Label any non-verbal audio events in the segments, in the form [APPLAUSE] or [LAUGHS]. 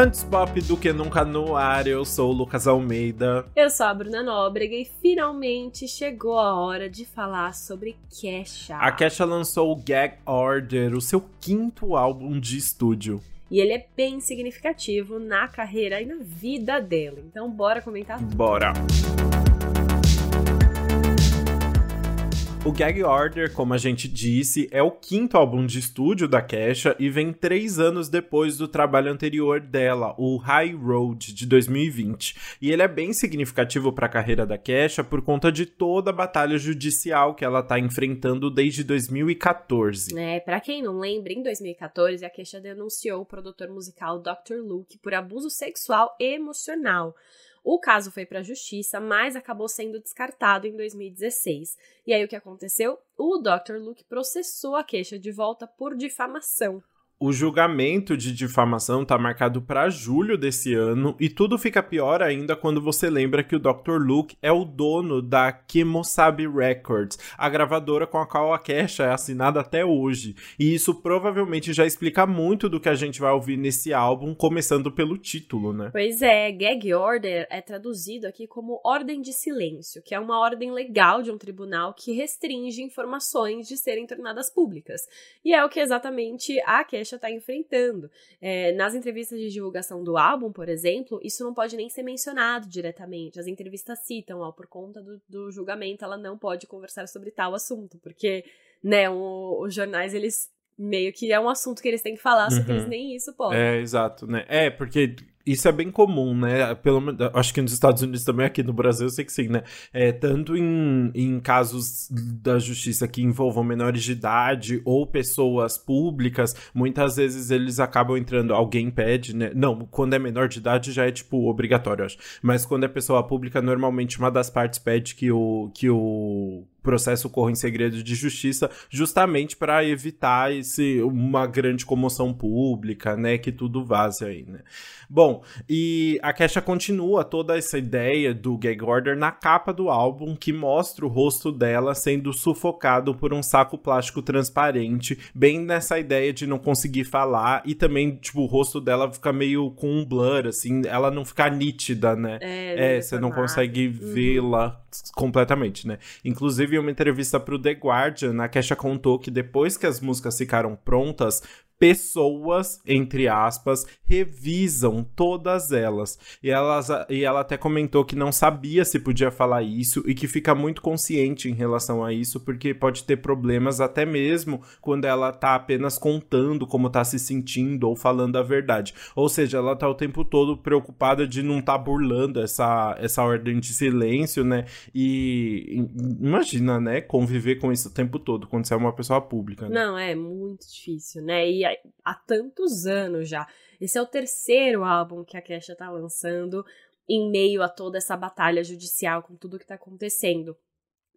Antes pop do que nunca no ar, eu sou o Lucas Almeida. Eu sou a Bruna Nóbrega e finalmente chegou a hora de falar sobre Kesha. A Kesha lançou o Gag Order, o seu quinto álbum de estúdio. E ele é bem significativo na carreira e na vida dela. Então bora comentar? Bora! O Gag Order, como a gente disse, é o quinto álbum de estúdio da Kesha e vem três anos depois do trabalho anterior dela, o High Road, de 2020. E ele é bem significativo para a carreira da Kesha por conta de toda a batalha judicial que ela está enfrentando desde 2014. É, para quem não lembra, em 2014 a Kesha denunciou o produtor musical Dr. Luke por abuso sexual e emocional. O caso foi para a justiça, mas acabou sendo descartado em 2016. E aí o que aconteceu? O Dr. Luke processou a queixa de volta por difamação. O julgamento de difamação está marcado para julho desse ano e tudo fica pior ainda quando você lembra que o Dr. Luke é o dono da Kemosabe Records, a gravadora com a qual a Kesha é assinada até hoje. E isso provavelmente já explica muito do que a gente vai ouvir nesse álbum, começando pelo título, né? Pois é, Gag Order é traduzido aqui como Ordem de Silêncio, que é uma ordem legal de um tribunal que restringe informações de serem tornadas públicas. E é o que exatamente a Kesha está enfrentando. É, nas entrevistas de divulgação do álbum, por exemplo, isso não pode nem ser mencionado diretamente. As entrevistas citam, ó, por conta do, do julgamento, ela não pode conversar sobre tal assunto, porque, né, o, os jornais, eles meio que é um assunto que eles têm que falar, só que eles uhum. nem isso podem. É, exato, né? É, porque isso é bem comum, né? Pelo, acho que nos Estados Unidos também, aqui no Brasil, eu sei que sim, né? É, tanto em, em casos da justiça que envolvam menores de idade ou pessoas públicas, muitas vezes eles acabam entrando, alguém pede, né? Não, quando é menor de idade já é, tipo, obrigatório, acho. Mas quando é pessoa pública, normalmente uma das partes pede que o, que o processo corra em segredo de justiça, justamente para evitar esse, uma grande comoção pública, né? Que tudo vaze aí, né? Bom, e a Kesha continua toda essa ideia do gag order na capa do álbum, que mostra o rosto dela sendo sufocado por um saco plástico transparente, bem nessa ideia de não conseguir falar e também, tipo, o rosto dela fica meio com um blur, assim, ela não fica nítida, né? É, é você não consegue uhum. vê-la completamente, né? Inclusive, em uma entrevista para o The Guardian, a Kesha contou que depois que as músicas ficaram prontas, pessoas, entre aspas, revisam todas elas. E, elas. e ela até comentou que não sabia se podia falar isso e que fica muito consciente em relação a isso, porque pode ter problemas até mesmo quando ela tá apenas contando como tá se sentindo ou falando a verdade. Ou seja, ela tá o tempo todo preocupada de não tá burlando essa, essa ordem de silêncio, né? E imagina, né, conviver com isso o tempo todo quando você é uma pessoa pública. Né? Não, é muito difícil, né? E há tantos anos já. Esse é o terceiro álbum que a Kesha tá lançando em meio a toda essa batalha judicial com tudo que tá acontecendo.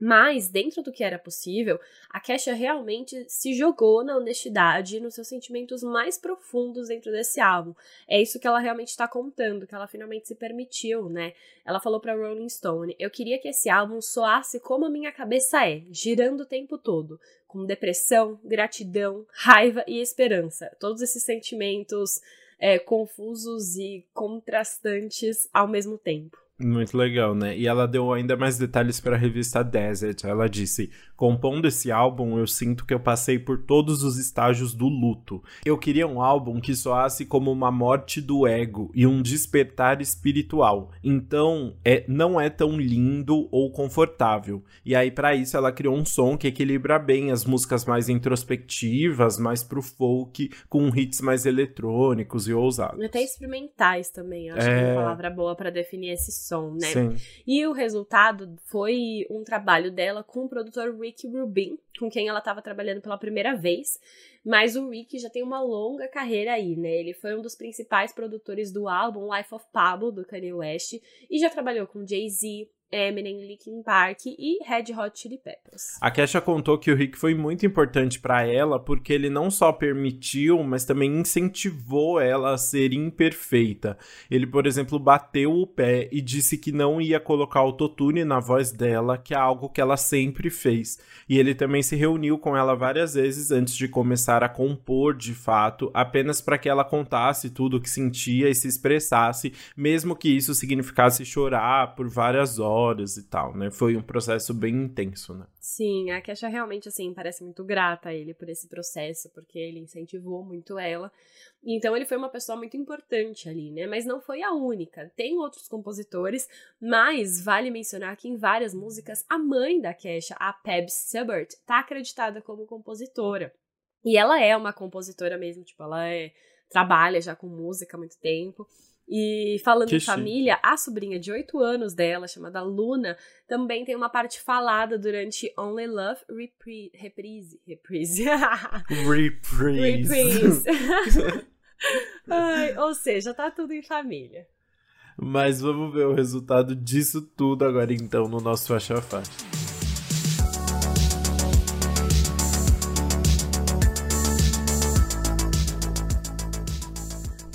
Mas, dentro do que era possível, a Kesha realmente se jogou na honestidade e nos seus sentimentos mais profundos dentro desse álbum. É isso que ela realmente está contando, que ela finalmente se permitiu, né? Ela falou para Rolling Stone: Eu queria que esse álbum soasse como a minha cabeça é, girando o tempo todo, com depressão, gratidão, raiva e esperança. Todos esses sentimentos é, confusos e contrastantes ao mesmo tempo. Muito legal, né? E ela deu ainda mais detalhes para a revista Desert. Ela disse: Compondo esse álbum, eu sinto que eu passei por todos os estágios do luto. Eu queria um álbum que soasse como uma morte do ego e um despertar espiritual. Então, é, não é tão lindo ou confortável. E aí, para isso, ela criou um som que equilibra bem as músicas mais introspectivas, mais pro folk, com hits mais eletrônicos e ousados. E até experimentais também, acho é... que é uma palavra boa para definir esse som, né? Sim. E o resultado foi um trabalho dela com o produtor Rick Rick Rubin, com quem ela estava trabalhando pela primeira vez. Mas o Rick já tem uma longa carreira aí, né? Ele foi um dos principais produtores do álbum Life of Pablo, do Kanye West, e já trabalhou com Jay-Z, Eminem, Linkin Park e Red Hot Chili Peppers. A Kesha contou que o Rick foi muito importante para ela porque ele não só permitiu, mas também incentivou ela a ser imperfeita. Ele, por exemplo, bateu o pé e disse que não ia colocar autotune na voz dela, que é algo que ela sempre fez. E ele também se reuniu com ela várias vezes antes de começar a compor de fato, apenas para que ela contasse tudo o que sentia e se expressasse, mesmo que isso significasse chorar por várias horas e tal, né? Foi um processo bem intenso, né? Sim, a Kesha realmente, assim, parece muito grata a ele por esse processo, porque ele incentivou muito ela. Então ele foi uma pessoa muito importante ali, né? Mas não foi a única. Tem outros compositores, mas vale mencionar que em várias músicas a mãe da Kesha, a Pebs Subert, tá acreditada como compositora. E ela é uma compositora mesmo, tipo, ela é trabalha já com música há muito tempo. E falando que em família, a sobrinha de 8 anos dela, chamada Luna, também tem uma parte falada durante Only Love Repri Reprise. Reprise. [LAUGHS] Reprise. Reprise. [LAUGHS] Ai, ou seja, tá tudo em família. Mas vamos ver o resultado disso tudo agora então no nosso faixa faixa.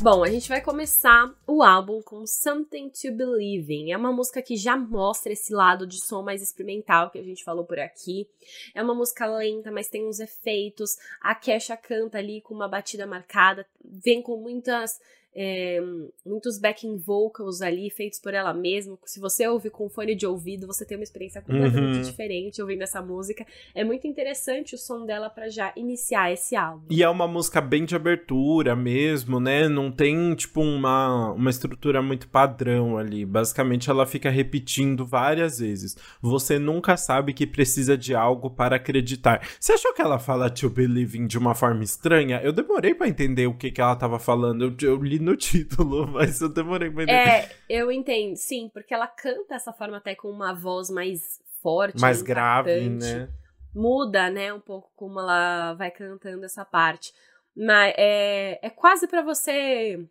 Bom, a gente vai começar o álbum com Something to Believe in. É uma música que já mostra esse lado de som mais experimental que a gente falou por aqui. É uma música lenta, mas tem uns efeitos. A Kesha canta ali com uma batida marcada, vem com muitas é, muitos backing vocals ali feitos por ela mesma. Se você ouve com fone de ouvido, você tem uma experiência completamente uhum. diferente ouvindo essa música. É muito interessante o som dela para já iniciar esse álbum. E é uma música bem de abertura mesmo, né? Não tem, tipo, uma, uma estrutura muito padrão ali. Basicamente, ela fica repetindo várias vezes. Você nunca sabe que precisa de algo para acreditar. Você achou que ela fala to believe in de uma forma estranha? Eu demorei para entender o que, que ela tava falando. Eu, eu li no título, [LAUGHS] mas eu demorei pra entender. É, eu entendo, sim, porque ela canta essa forma até com uma voz mais forte, mais grave, né? Muda, né, um pouco como ela vai cantando essa parte. Mas é, é quase para você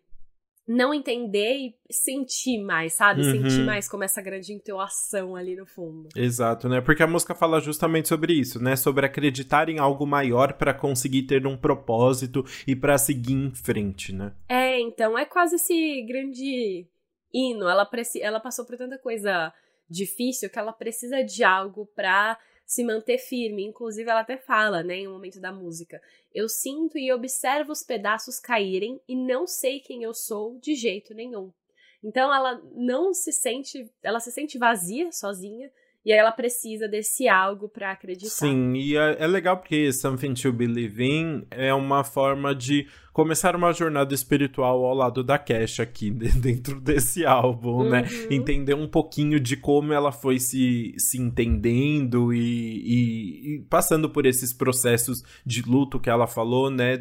não entender e sentir mais, sabe? Uhum. Sentir mais como essa grande intuação ali no fundo. Exato, né? Porque a música fala justamente sobre isso, né? Sobre acreditar em algo maior para conseguir ter um propósito e para seguir em frente, né? É, então é quase esse grande hino. Ela, ela passou por tanta coisa difícil que ela precisa de algo para se manter firme. Inclusive, ela até fala, né, em um momento da música: Eu sinto e observo os pedaços caírem e não sei quem eu sou de jeito nenhum. Então, ela não se sente, ela se sente vazia sozinha. E aí ela precisa desse algo para acreditar. Sim, e é, é legal porque Something to Believe in é uma forma de começar uma jornada espiritual ao lado da Cash aqui [LAUGHS] dentro desse álbum, né? uhum. né? Entender um pouquinho de como ela foi se, se entendendo e, e, e, passando por esses processos de luto que ela falou, né?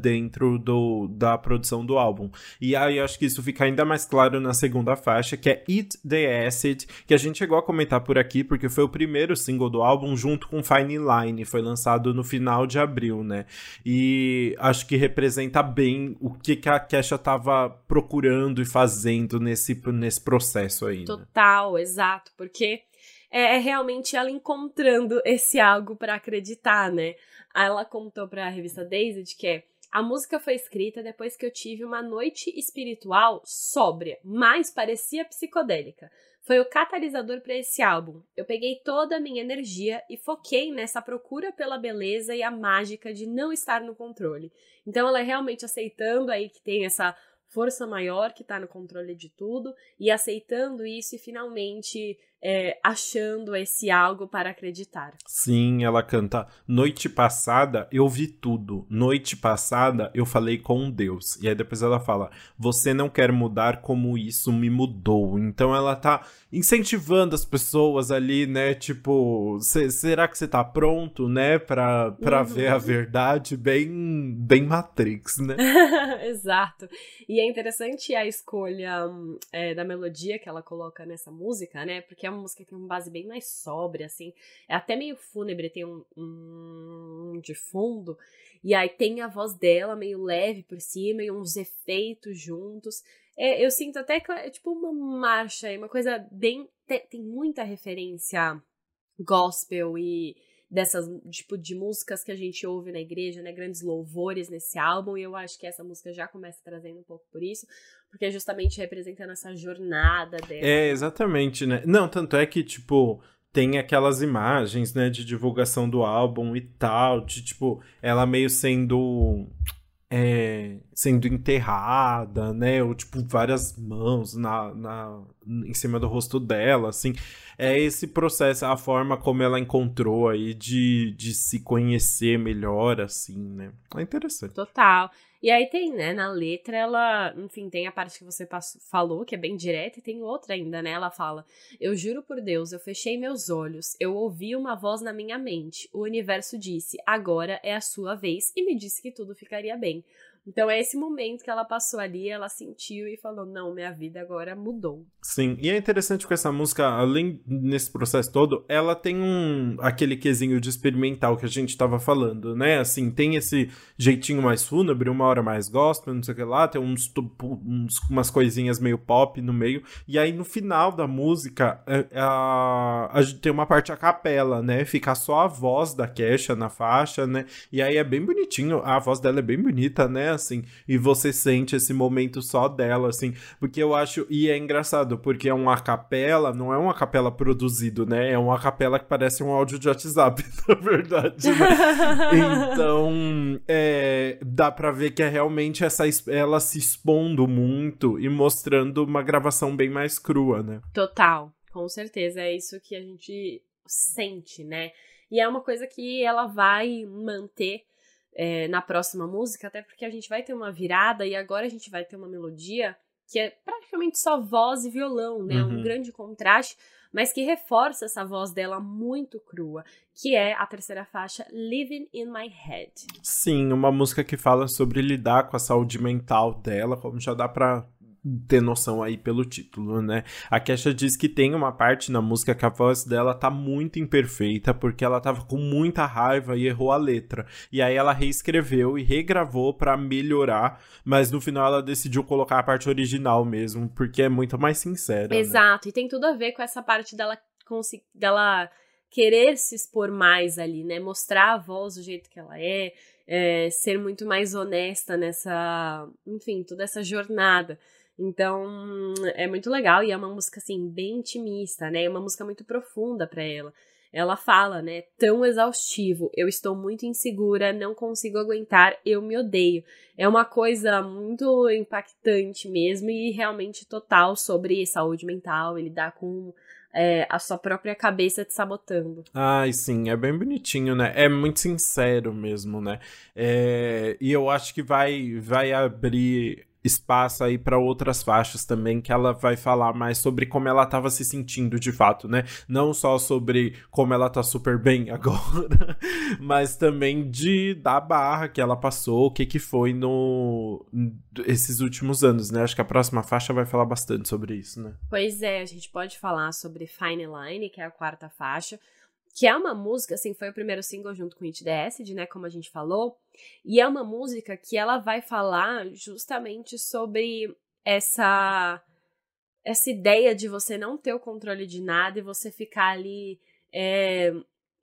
Dentro do, da produção do álbum. E aí acho que isso fica ainda mais claro na segunda faixa, que é Eat the Acid, que a gente chegou a comentar por aqui, porque foi o primeiro single do álbum junto com Fine Line, foi lançado no final de abril, né? E acho que representa explicar bem o que, que a Kesha estava procurando e fazendo nesse, nesse processo aí. Né? Total, exato, porque é, é realmente ela encontrando esse algo para acreditar, né? Ela contou para a revista Daisy que é a música foi escrita depois que eu tive uma noite espiritual sóbria, mas parecia psicodélica foi o catalisador para esse álbum. Eu peguei toda a minha energia e foquei nessa procura pela beleza e a mágica de não estar no controle. Então ela é realmente aceitando aí que tem essa força maior que está no controle de tudo e aceitando isso e finalmente é, achando esse algo para acreditar. Sim, ela canta: Noite passada eu vi tudo, noite passada eu falei com Deus. E aí depois ela fala: Você não quer mudar como isso me mudou. Então ela tá incentivando as pessoas ali, né? Tipo, será que você tá pronto, né? Pra, pra uhum. ver a verdade? Bem, bem Matrix, né? [LAUGHS] Exato. E é interessante a escolha é, da melodia que ela coloca nessa música, né? Porque é uma música que tem uma base bem mais sóbria, assim. É até meio fúnebre, tem um, um de fundo. E aí tem a voz dela meio leve por cima e uns efeitos juntos. É, eu sinto até que é tipo uma marcha, uma coisa bem te, tem muita referência gospel e dessas tipo de músicas que a gente ouve na igreja, né, grandes louvores nesse álbum, e eu acho que essa música já começa trazendo um pouco por isso, porque é justamente representando essa jornada dela. É, exatamente, né? Não, tanto é que tipo tem aquelas imagens, né, de divulgação do álbum e tal, de tipo ela meio sendo é, sendo enterrada, né? Ou tipo, várias mãos na, na, em cima do rosto dela, assim. É esse processo, a forma como ela encontrou aí de, de se conhecer melhor, assim, né? É interessante. Total. E aí tem, né, na letra, ela, enfim, tem a parte que você passou, falou, que é bem direta, e tem outra ainda, né? Ela fala: Eu juro por Deus, eu fechei meus olhos, eu ouvi uma voz na minha mente. O universo disse: Agora é a sua vez, e me disse que tudo ficaria bem. Então é esse momento que ela passou ali, ela sentiu e falou: Não, minha vida agora mudou. Sim, e é interessante que essa música, além nesse processo todo, ela tem um aquele quesinho de experimental que a gente tava falando, né? Assim, tem esse jeitinho mais fúnebre, uma hora mais gospel, não sei o que lá, tem uns, uns umas coisinhas meio pop no meio, e aí no final da música a, é, é a, a gente tem uma parte a capela, né? Fica só a voz da Kesha na faixa, né? E aí é bem bonitinho, a voz dela é bem bonita, né? Assim, e você sente esse momento só dela, assim, porque eu acho, e é engraçado, porque é uma capela, não é uma capela produzido, né, é uma capela que parece um áudio de WhatsApp, [LAUGHS] na verdade, né? [LAUGHS] então, é, dá pra ver que é realmente essa, ela se expondo muito e mostrando uma gravação bem mais crua, né. Total, com certeza, é isso que a gente sente, né, e é uma coisa que ela vai manter é, na próxima música, até porque a gente vai ter uma virada e agora a gente vai ter uma melodia que é praticamente só voz e violão, né? Uhum. Um grande contraste, mas que reforça essa voz dela muito crua, que é a terceira faixa, Living in My Head. Sim, uma música que fala sobre lidar com a saúde mental dela, como já dá pra ter noção aí pelo título, né? A Kesha diz que tem uma parte na música que a voz dela tá muito imperfeita porque ela tava com muita raiva e errou a letra. E aí ela reescreveu e regravou para melhorar, mas no final ela decidiu colocar a parte original mesmo, porque é muito mais sincera. Né? Exato, né? e tem tudo a ver com essa parte dela dela querer se expor mais ali, né? Mostrar a voz do jeito que ela é, é ser muito mais honesta nessa, enfim, toda essa jornada. Então, é muito legal e é uma música assim bem intimista, né? É uma música muito profunda para ela. Ela fala, né, tão exaustivo, eu estou muito insegura, não consigo aguentar, eu me odeio. É uma coisa muito impactante mesmo e realmente total sobre saúde mental, ele dá com é, a sua própria cabeça te sabotando. Ai, sim, é bem bonitinho, né? É muito sincero mesmo, né? É, e eu acho que vai, vai abrir espaço aí para outras faixas também que ela vai falar mais sobre como ela estava se sentindo de fato, né? Não só sobre como ela tá super bem [LAUGHS] agora, mas também de da barra que ela passou, o que que foi no esses últimos anos, né? Acho que a próxima faixa vai falar bastante sobre isso, né? Pois é, a gente pode falar sobre Fine Line, que é a quarta faixa que é uma música, assim, foi o primeiro single junto com It The Acid, né, como a gente falou, e é uma música que ela vai falar justamente sobre essa essa ideia de você não ter o controle de nada e você ficar ali é,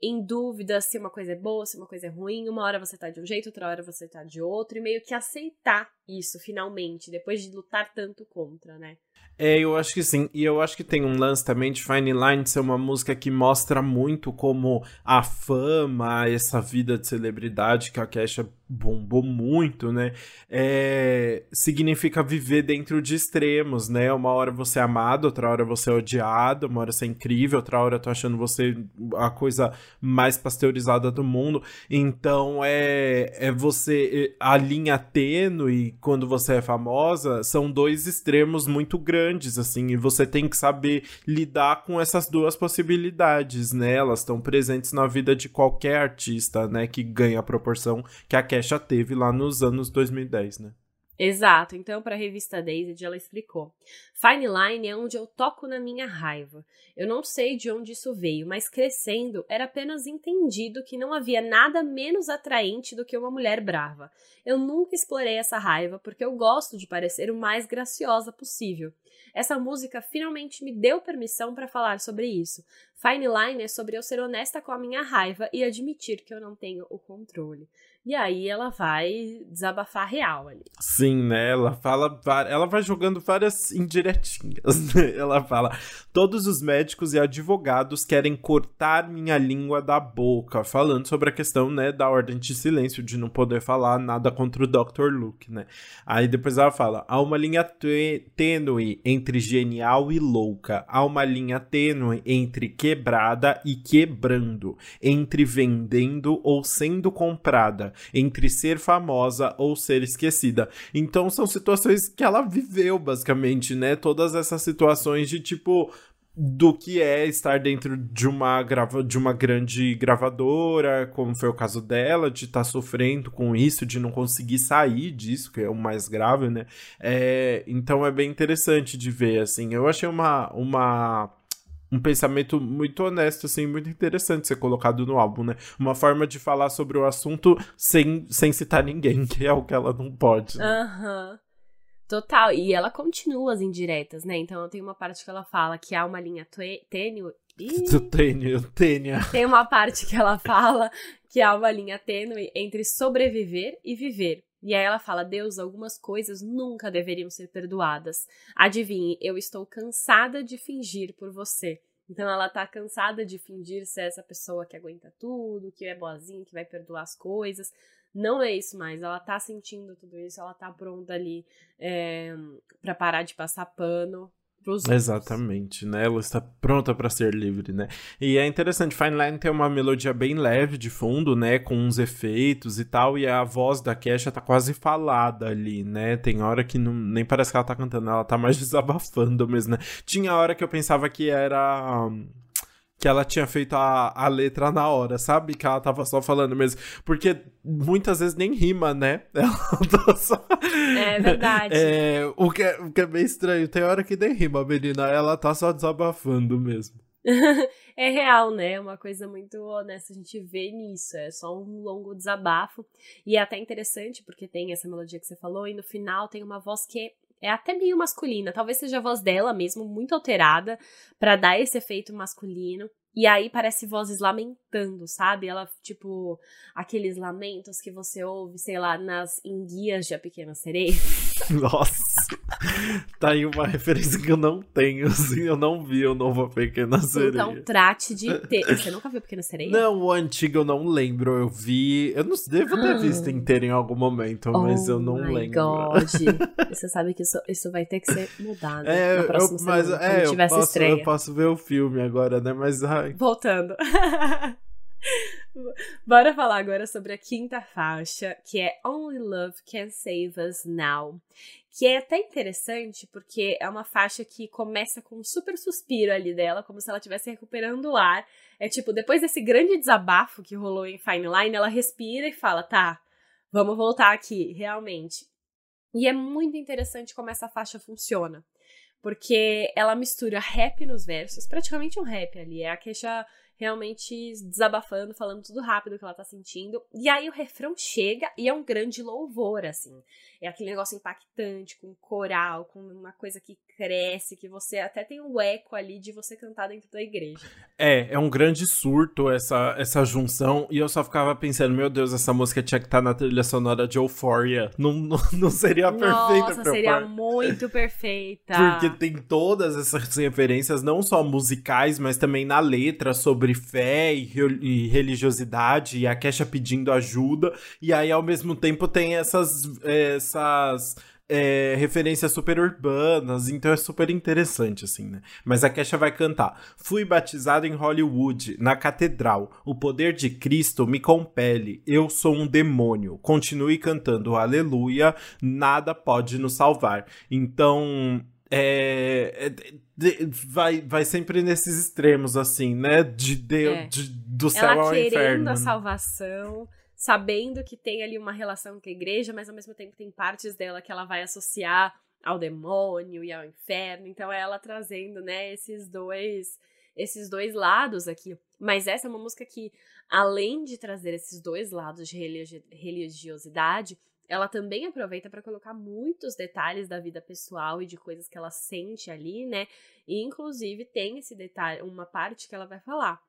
em dúvida se uma coisa é boa, se uma coisa é ruim, uma hora você tá de um jeito, outra hora você tá de outro, e meio que aceitar isso finalmente, depois de lutar tanto contra, né? É, eu acho que sim. E eu acho que tem um lance também de Fine Line ser uma música que mostra muito como a fama, essa vida de celebridade que a Kesha bombou muito, né? É, significa viver dentro de extremos, né? Uma hora você é amado, outra hora você é odiado, uma hora você é incrível, outra hora tô achando você a coisa mais pasteurizada do mundo. Então é, é você. A linha tênue quando você é famosa são dois extremos muito grandes, assim, e você tem que saber lidar com essas duas possibilidades, né? Elas estão presentes na vida de qualquer artista, né? Que ganha a proporção que a Kesha teve lá nos anos 2010, né? Exato. Então, para a revista Daisy, ela explicou: Fine Line é onde eu toco na minha raiva. Eu não sei de onde isso veio, mas crescendo era apenas entendido que não havia nada menos atraente do que uma mulher brava. Eu nunca explorei essa raiva porque eu gosto de parecer o mais graciosa possível. Essa música finalmente me deu permissão para falar sobre isso. Fine Line é sobre eu ser honesta com a minha raiva e admitir que eu não tenho o controle. E aí ela vai desabafar real ali. Sim, né? Ela fala, ela vai jogando várias indiretinhas. [LAUGHS] Né? Ela fala: todos os médicos e advogados querem cortar minha língua da boca, falando sobre a questão, né, da ordem de silêncio, de não poder falar nada contra o Dr. Luke, né? Aí depois ela fala: há uma linha tênue entre genial e louca, há uma linha tênue entre quebrada e quebrando, entre vendendo ou sendo comprada entre ser famosa ou ser esquecida. Então são situações que ela viveu, basicamente, né? Todas essas situações de tipo do que é estar dentro de uma, grava de uma grande gravadora, como foi o caso dela, de estar tá sofrendo com isso, de não conseguir sair disso, que é o mais grave, né? É, então é bem interessante de ver, assim. Eu achei uma, uma um pensamento muito honesto, assim, muito interessante ser colocado no álbum, né? Uma forma de falar sobre o assunto sem, sem citar ninguém, [LAUGHS] que é o que ela não pode. Né? Aham. Uhum. Total. E ela continua as indiretas, né? Então tem uma parte que ela fala que há uma linha tênue. [LAUGHS] Tênue, tênue. Tem uma parte que ela fala que há uma linha tênue entre sobreviver e viver. E aí ela fala: Deus, algumas coisas nunca deveriam ser perdoadas. Adivinhe, eu estou cansada de fingir por você. Então ela tá cansada de fingir ser essa pessoa que aguenta tudo, que é boazinha, que vai perdoar as coisas. Não é isso mais. Ela tá sentindo tudo isso, ela tá pronta ali é, eh, para parar de passar pano pros Exatamente, né? Ela está pronta para ser livre, né? E é interessante, Fine Line tem uma melodia bem leve de fundo, né? Com uns efeitos e tal, e a voz da Kesha tá quase falada ali, né? Tem hora que não, nem parece que ela tá cantando, ela tá mais [LAUGHS] desabafando mesmo, né? Tinha hora que eu pensava que era que ela tinha feito a, a letra na hora, sabe? Que ela tava só falando mesmo. Porque muitas vezes nem rima, né? [LAUGHS] Ela tá só... É verdade. É, o, que é, o que é bem estranho. Tem hora que nem rima, menina. Ela tá só desabafando mesmo. [LAUGHS] é real, né? É uma coisa muito honesta a gente vê nisso. É só um longo desabafo. E é até interessante, porque tem essa melodia que você falou, e no final tem uma voz que é até meio masculina. Talvez seja a voz dela mesmo, muito alterada, para dar esse efeito masculino. E aí parece vozes lamentando, sabe? Ela, tipo, aqueles lamentos que você ouve, sei lá, nas enguias de A Pequena Sereia. [LAUGHS] Nossa! tá aí uma referência que eu não tenho, [LAUGHS] assim, eu não vi o novo A Pequena Sereia. Então trate de ter. Você nunca viu A Pequena Sereia? Não, o antigo eu não lembro. Eu vi. Eu não devo ter visto inteiro em algum momento, mas oh eu não my lembro. God. [LAUGHS] Você sabe que isso, isso vai ter que ser mudado é, na próxima eu, mas, semana, é, eu posso, eu posso ver o filme agora, né? Mas ai, Voltando. Bora falar agora sobre a quinta faixa, que é Only Love Can Save Us Now. Que é até interessante porque é uma faixa que começa com um super suspiro ali dela, como se ela estivesse recuperando o ar. É tipo, depois desse grande desabafo que rolou em Fine Line, ela respira e fala: tá, vamos voltar aqui, realmente. E é muito interessante como essa faixa funciona porque ela mistura rap nos versos, praticamente um rap ali. É a queixa realmente desabafando, falando tudo rápido que ela tá sentindo. E aí o refrão chega e é um grande louvor, assim. É aquele negócio impactante, com coral, com uma coisa que cresce, que você até tem um eco ali de você cantar dentro da igreja. É, é um grande surto essa, essa junção. E eu só ficava pensando, meu Deus, essa música tinha que estar tá na trilha sonora de Euphoria. Não, não, não seria perfeita Nossa, seria muito perfeita. Porque tem todas essas referências, não só musicais, mas também na letra, sobre fé e, e religiosidade. E a Kesha pedindo ajuda. E aí, ao mesmo tempo, tem essas... essas é, referências super urbanas, então é super interessante, assim, né? Mas a Kesha vai cantar: Fui batizado em Hollywood, na catedral. O poder de Cristo me compele. Eu sou um demônio. Continue cantando Aleluia, nada pode nos salvar. Então. É, é, vai, vai sempre nesses extremos, assim, né? De Deus, é. de, do céu Ela ao querendo inferno. a salvação, sabendo que tem ali uma relação com a igreja, mas ao mesmo tempo tem partes dela que ela vai associar ao demônio e ao inferno. Então é ela trazendo, né, esses dois esses dois lados aqui. Mas essa é uma música que, além de trazer esses dois lados de religiosidade, ela também aproveita para colocar muitos detalhes da vida pessoal e de coisas que ela sente ali, né? E inclusive tem esse detalhe, uma parte que ela vai falar.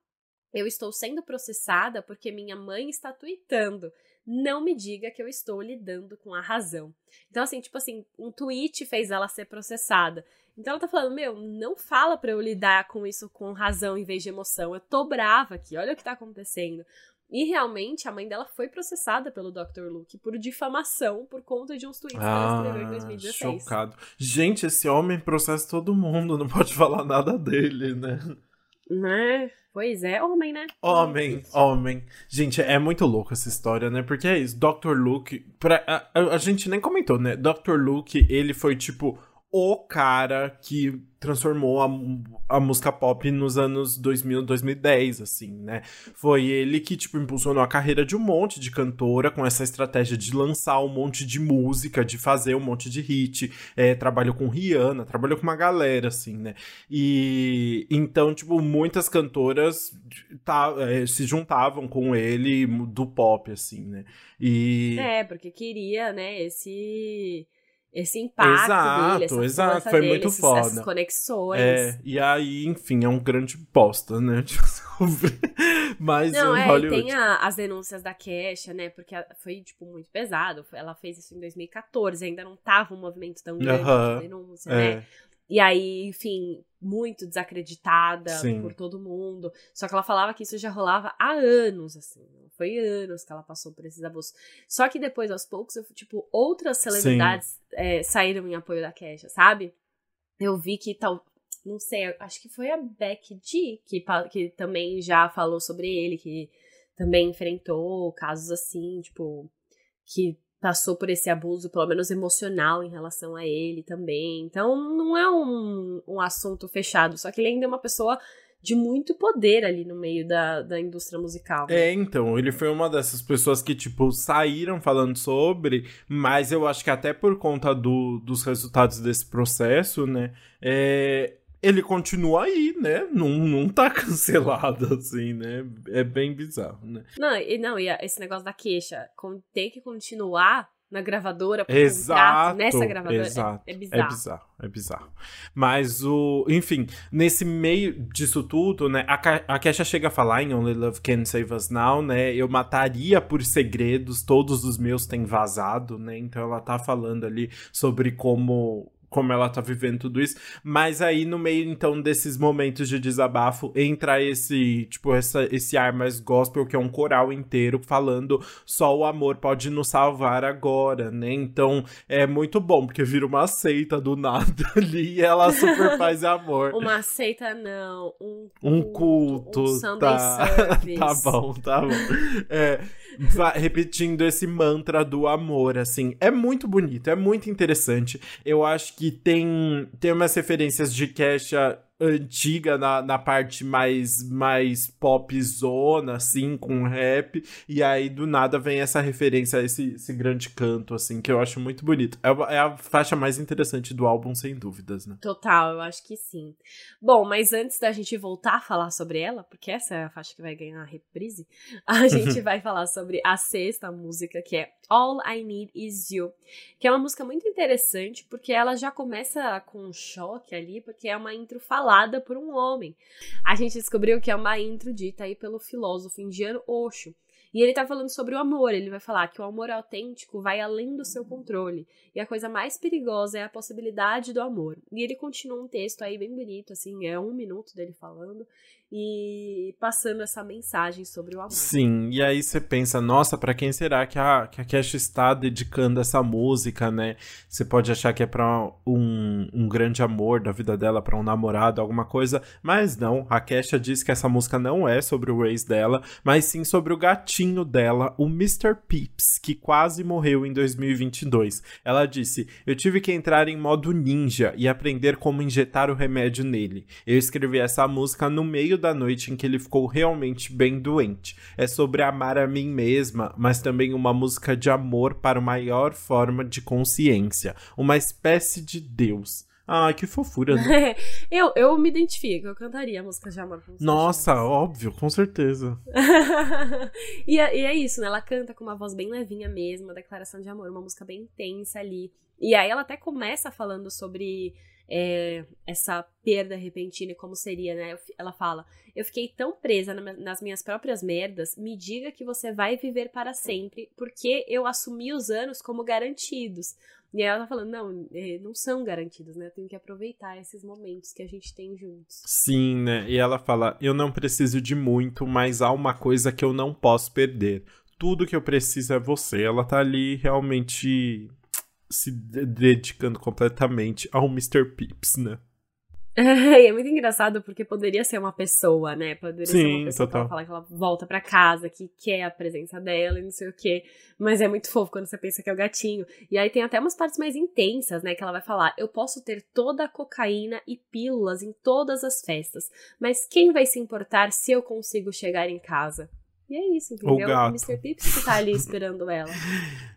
Eu estou sendo processada porque minha mãe está tweetando. Não me diga que eu estou lidando com a razão. Então, assim, tipo assim, um tweet fez ela ser processada. Então ela tá falando, meu, não fala para eu lidar com isso com razão em vez de emoção. Eu tô brava aqui, olha o que tá acontecendo. E realmente a mãe dela foi processada pelo Dr. Luke por difamação por conta de uns tweets ah, que ela escreveu em 2016. Ah, chocado. Gente, esse homem processa todo mundo, não pode falar nada dele, né? Né? Pois é, homem, né? Homem, homem. Gente, é muito louco essa história, né? Porque é isso, Dr. Luke. Pra, a, a, a gente nem comentou, né? Dr. Luke, ele foi tipo o cara que transformou a, a música pop nos anos 2000, 2010, assim, né? Foi ele que, tipo, impulsionou a carreira de um monte de cantora com essa estratégia de lançar um monte de música, de fazer um monte de hit. É, trabalhou com Rihanna, trabalhou com uma galera, assim, né? E então, tipo, muitas cantoras tá, é, se juntavam com ele do pop, assim, né? E... É, porque queria, né, esse esse impacto exato, dele, essa exato, foi dele, muito esses, foda. essas conexões. É, e aí, enfim, é um grande bosta, né? [LAUGHS] Mas Não, em é, Hollywood. tem a, as denúncias da Kesha, né? Porque foi, tipo, muito pesado. Ela fez isso em 2014, ainda não tava um movimento tão grande uh -huh, de denúncia, é. né? E aí, enfim, muito desacreditada Sim. por todo mundo. Só que ela falava que isso já rolava há anos, assim. Foi anos que ela passou por esses abusos. Só que depois, aos poucos, eu, tipo, outras celebridades é, saíram em apoio da Kesha, sabe? Eu vi que tal. Não sei, acho que foi a Becky G que, que também já falou sobre ele, que também enfrentou casos assim, tipo, que passou por esse abuso, pelo menos emocional, em relação a ele também. Então, não é um, um assunto fechado, só que ele ainda é uma pessoa de muito poder ali no meio da, da indústria musical. Né? É, então, ele foi uma dessas pessoas que, tipo, saíram falando sobre, mas eu acho que até por conta do, dos resultados desse processo, né, é, ele continua aí, né? Não, não tá [LAUGHS] cancelado assim, né? É bem bizarro, né? Não, e, não, e esse negócio da queixa, tem que continuar na gravadora por exato, nessa gravadora. É, exato, é, é, bizarro. É bizarro, é bizarro. Mas o. Enfim, nesse meio disso tudo, né? A, a Kesha chega a falar em Only Love Can Save Us Now, né? Eu mataria por segredos, todos os meus têm vazado, né? Então ela tá falando ali sobre como como ela tá vivendo tudo isso. Mas aí, no meio, então, desses momentos de desabafo, entra esse, tipo, essa, esse ar mais gospel, que é um coral inteiro falando só o amor pode nos salvar agora, né? Então, é muito bom, porque vira uma seita do nada [LAUGHS] ali e ela super [LAUGHS] faz amor. Uma seita, não. Um culto. Um culto. Um tá. [LAUGHS] tá bom, tá bom. É, repetindo esse mantra do amor, assim. É muito bonito, é muito interessante. Eu acho que tem, tem umas referências de Kesha antiga na, na parte mais, mais pop zona, assim, com rap. E aí, do nada, vem essa referência a esse, esse grande canto, assim, que eu acho muito bonito. É, é a faixa mais interessante do álbum, sem dúvidas, né? Total, eu acho que sim. Bom, mas antes da gente voltar a falar sobre ela, porque essa é a faixa que vai ganhar a reprise, [LAUGHS] a gente [LAUGHS] vai falar sobre a sexta música, que é All I Need Is You, que é uma música muito interessante, porque ela já começa com um choque ali, porque é uma intro falada falada por um homem. A gente descobriu que é uma intro dita aí pelo filósofo indiano Osho. E ele tá falando sobre o amor. Ele vai falar que o amor autêntico vai além do seu controle. E a coisa mais perigosa é a possibilidade do amor. E ele continua um texto aí bem bonito, assim, é um minuto dele falando e passando essa mensagem sobre o amor. Sim, e aí você pensa, nossa, para quem será que a, que a Cash está dedicando essa música, né? Você pode achar que é pra um, um grande amor da vida dela, para um namorado, alguma coisa, mas não, a Kesha diz que essa música não é sobre o ex dela, mas sim sobre o gatinho dela, o Mr. Pips, que quase morreu em 2022. Ela disse, eu tive que entrar em modo ninja e aprender como injetar o remédio nele. Eu escrevi essa música no meio meio da noite em que ele ficou realmente bem doente. É sobre amar a mim mesma, mas também uma música de amor para uma maior forma de consciência, uma espécie de Deus. Ai, que fofura. Né? [LAUGHS] eu, eu me identifico, eu cantaria músicas de amor. Nossa, óbvio, com certeza. [LAUGHS] e, é, e, é isso, né? Ela canta com uma voz bem levinha mesmo, uma declaração de amor, uma música bem intensa ali. E aí ela até começa falando sobre é, essa perda repentina e como seria, né? Ela fala: Eu fiquei tão presa nas minhas próprias merdas, me diga que você vai viver para sempre, porque eu assumi os anos como garantidos. E ela tá falando, não, é, não são garantidos, né? Eu tenho que aproveitar esses momentos que a gente tem juntos. Sim, né? E ela fala, eu não preciso de muito, mas há uma coisa que eu não posso perder. Tudo que eu preciso é você. Ela tá ali realmente se dedicando completamente ao Mr. Pips, né? [LAUGHS] é muito engraçado porque poderia ser uma pessoa, né? Poderia Sim, ser uma pessoa total. que ela fala que ela volta para casa, que quer a presença dela e não sei o quê. Mas é muito fofo quando você pensa que é o gatinho. E aí tem até umas partes mais intensas, né? Que ela vai falar: Eu posso ter toda a cocaína e pílulas em todas as festas, mas quem vai se importar se eu consigo chegar em casa? E é isso, entendeu? O, o Mr. Pips que tá ali esperando ela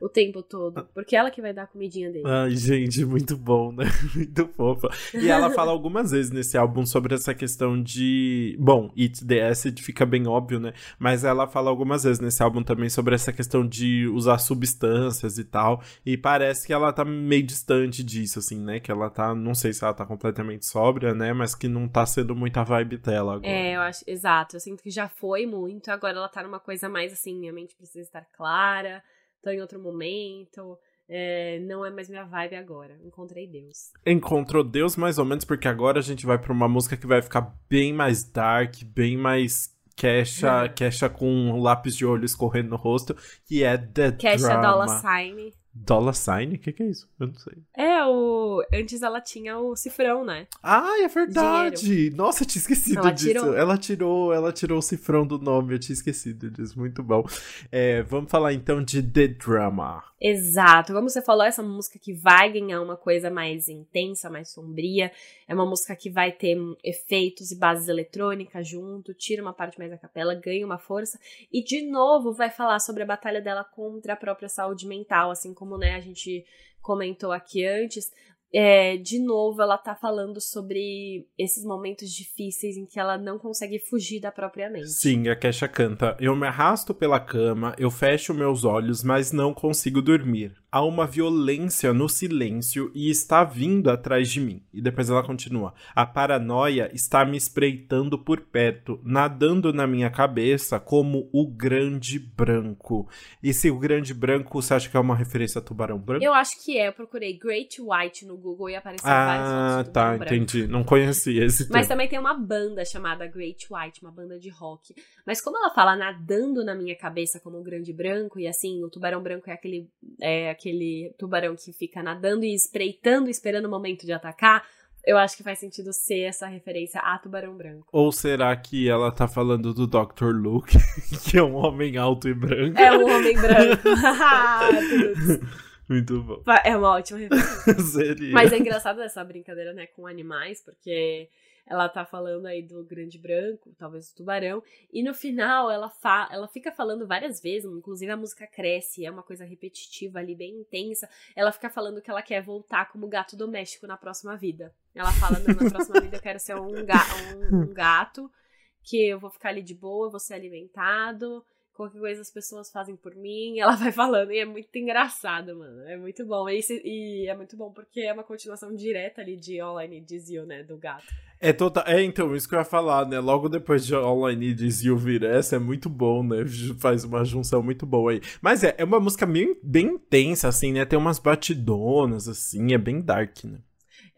o tempo todo. Porque ela que vai dar a comidinha dele. Ai, gente, muito bom, né? [LAUGHS] Muito fofa. E ela [LAUGHS] fala algumas vezes nesse álbum sobre essa questão de. Bom, It's the Acid fica bem óbvio, né? Mas ela fala algumas vezes nesse álbum também sobre essa questão de usar substâncias e tal. E parece que ela tá meio distante disso, assim, né? Que ela tá. Não sei se ela tá completamente sóbria, né? Mas que não tá sendo muita vibe dela agora. É, eu acho. Exato. Eu sinto que já foi muito, agora ela tá tá numa coisa mais assim, minha mente precisa estar clara, tô em outro momento. É, não é mais minha vibe agora. Encontrei Deus. Encontrou Deus mais ou menos, porque agora a gente vai pra uma música que vai ficar bem mais dark, bem mais queixa, é. [LAUGHS] queixa com um lápis de olho escorrendo no rosto, que é The Queixa Drama. Dollar Sign. Dollar Sign? O que, que, é isso? Eu não sei. É, o. Antes ela tinha o cifrão, né? Ah, é verdade! Dinheiro. Nossa, eu tinha esquecido ela disso. Tirou. Ela tirou, ela tirou o cifrão do nome, eu tinha esquecido disso. Muito bom. É, vamos falar então de The Drama. Exato. Como você falou, essa música que vai ganhar uma coisa mais intensa, mais sombria. É uma música que vai ter efeitos e bases eletrônicas junto, tira uma parte mais da capela, ganha uma força. E de novo vai falar sobre a batalha dela contra a própria saúde mental, assim como né, a gente comentou aqui antes, é, de novo, ela tá falando sobre esses momentos difíceis em que ela não consegue fugir da própria mente. Sim, a Kesha canta: Eu me arrasto pela cama, eu fecho meus olhos, mas não consigo dormir. Há uma violência no silêncio e está vindo atrás de mim. E depois ela continua: A paranoia está me espreitando por perto, nadando na minha cabeça como o grande branco. E se o grande branco, você acha que é uma referência a tubarão branco? Eu acho que é. Eu procurei Great White no Google e apareceu ah, vários Ah, tá, entendi. Não conhecia esse Mas também tem uma banda chamada Great White, uma banda de rock. Mas como ela fala nadando na minha cabeça como um grande branco, e assim, o tubarão branco é aquele, é aquele tubarão que fica nadando e espreitando, esperando o momento de atacar, eu acho que faz sentido ser essa referência a Tubarão Branco. Ou será que ela tá falando do Dr. Luke, [LAUGHS] que é um homem alto e branco? É um homem branco. [LAUGHS] Muito bom. É uma ótima [LAUGHS] referência. Mas é engraçado essa brincadeira, né, com animais, porque ela tá falando aí do grande branco, talvez do tubarão, e no final ela, fa ela fica falando várias vezes, inclusive a música cresce, é uma coisa repetitiva ali, bem intensa. Ela fica falando que ela quer voltar como gato doméstico na próxima vida. Ela fala, na próxima vida eu quero ser um, ga um, um gato, que eu vou ficar ali de boa, vou ser alimentado, qualquer coisa as pessoas fazem por mim, ela [LAUGHS] vai falando, e é muito engraçado, mano, é muito bom, e, e é muito bom porque é uma continuação direta ali de Is You, né, do gato. É, total, é, então, isso que eu ia falar, né, logo depois de All I Need Is You vir essa, é muito bom, né, faz uma junção muito boa aí. Mas é, é uma música bem, bem intensa, assim, né, tem umas batidonas, assim, é bem dark, né.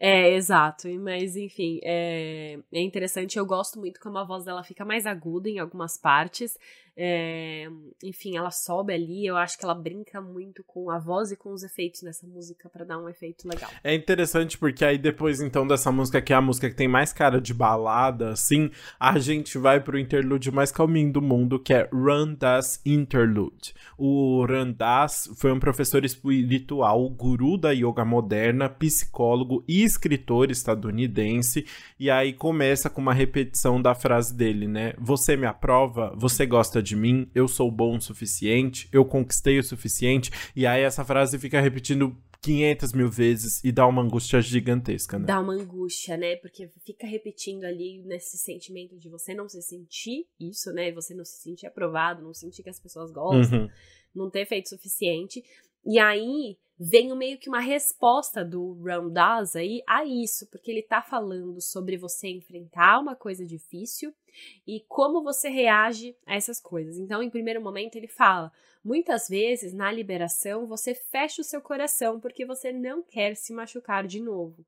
É, exato. Mas, enfim, é, é interessante. Eu gosto muito como a voz dela fica mais aguda em algumas partes. É, enfim, ela sobe ali. Eu acho que ela brinca muito com a voz e com os efeitos nessa música para dar um efeito legal. É interessante porque aí depois então dessa música que é a música que tem mais cara de balada, assim, a gente vai pro interlude mais calminho do mundo, que é Randas Interlude. O Randas foi um professor espiritual, guru da yoga moderna, psicólogo e escritor estadunidense. E aí começa com uma repetição da frase dele, né? Você me aprova? Você gosta de mim, eu sou bom o suficiente, eu conquistei o suficiente. E aí essa frase fica repetindo 500 mil vezes e dá uma angústia gigantesca, né? Dá uma angústia, né? Porque fica repetindo ali nesse sentimento de você não se sentir isso, né? Você não se sentir aprovado, não sentir que as pessoas gostam, uhum. não ter feito suficiente. E aí vem meio que uma resposta do Ramdas aí a isso, porque ele tá falando sobre você enfrentar uma coisa difícil e como você reage a essas coisas. Então, em primeiro momento, ele fala: muitas vezes na liberação você fecha o seu coração porque você não quer se machucar de novo.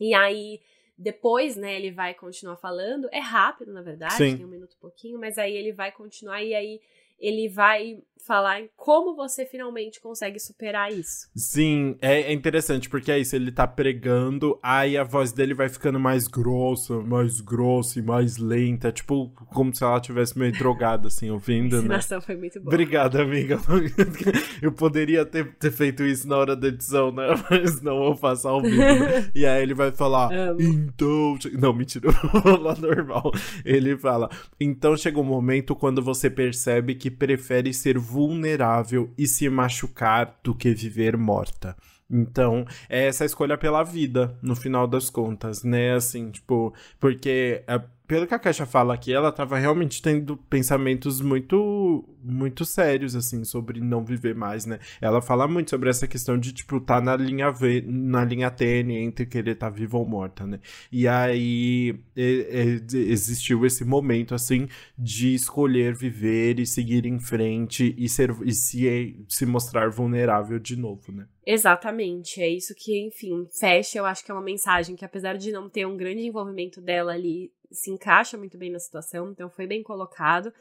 E aí. Depois, né, ele vai continuar falando. É rápido, na verdade, Sim. tem um minuto e pouquinho, mas aí ele vai continuar e aí ele vai falar em como você finalmente consegue superar isso. Sim, é, é, interessante, porque é isso, ele tá pregando, aí a voz dele vai ficando mais grossa, mais grossa e mais lenta, tipo, como se ela tivesse meio drogada, assim, ouvindo, a né? foi muito boa. Obrigada, amiga. [LAUGHS] Eu poderia ter, ter feito isso na hora da edição, né? [LAUGHS] Mas não, eu faço ao vivo. Né? [LAUGHS] E aí ele vai falar, Amo. então... Não, mentira, eu vou falar normal. Ele fala, então chega um momento quando você percebe que prefere ser vulnerável e se machucar do que viver morta. Então, é essa escolha pela vida, no final das contas, né? Assim, tipo, porque é, pelo que a Caixa fala aqui, ela tava realmente tendo pensamentos muito muito sérios assim sobre não viver mais, né? Ela fala muito sobre essa questão de tipo tá na linha v, na linha tênue entre querer estar tá viva ou morta, né? E aí é, é, existiu esse momento assim de escolher viver e seguir em frente e ser e se se mostrar vulnerável de novo, né? Exatamente, é isso que, enfim, fecha, eu acho que é uma mensagem que apesar de não ter um grande envolvimento dela ali se encaixa muito bem na situação, então foi bem colocado.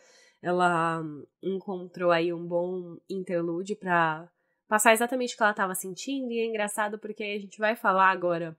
Ela encontrou aí um bom interlude para passar exatamente o que ela estava sentindo, e é engraçado porque a gente vai falar agora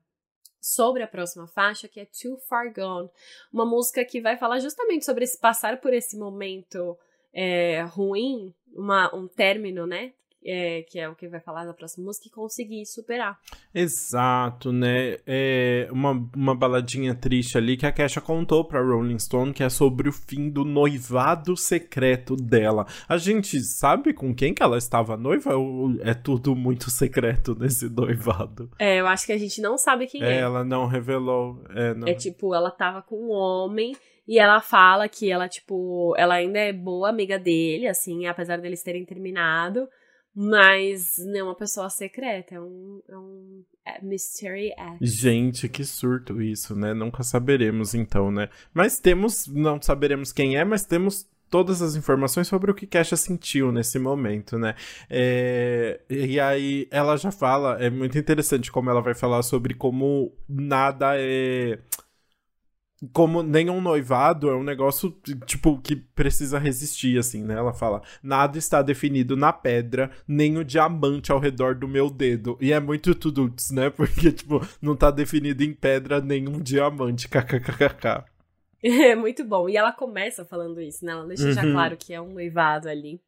sobre a próxima faixa, que é Too Far Gone, uma música que vai falar justamente sobre esse passar por esse momento é, ruim, uma, um término, né? É, que é o que vai falar na próxima música, e conseguir superar. Exato, né? É uma, uma baladinha triste ali que a Kesha contou pra Rolling Stone, que é sobre o fim do noivado secreto dela. A gente sabe com quem que ela estava noiva ou é tudo muito secreto nesse noivado? É, eu acho que a gente não sabe quem é. é. Ela não revelou. É, não... é tipo, ela tava com um homem e ela fala que ela, tipo, ela ainda é boa amiga dele, assim, apesar deles terem terminado. Mas não é uma pessoa secreta, é um, é um é mystery act. Gente, que surto isso, né? Nunca saberemos então, né? Mas temos, não saberemos quem é, mas temos todas as informações sobre o que Kesha sentiu nesse momento, né? É, e aí ela já fala, é muito interessante como ela vai falar sobre como nada é como nenhum noivado é um negócio, tipo, que precisa resistir, assim, né? Ela fala: nada está definido na pedra, nem o diamante ao redor do meu dedo. E é muito tudo, né? [LAUGHS] Porque, tipo, não tá definido em pedra nenhum diamante, kkkk. [LAUGHS] É muito bom. E ela começa falando isso, né? Ela deixa uhum. já claro que é um noivado ali.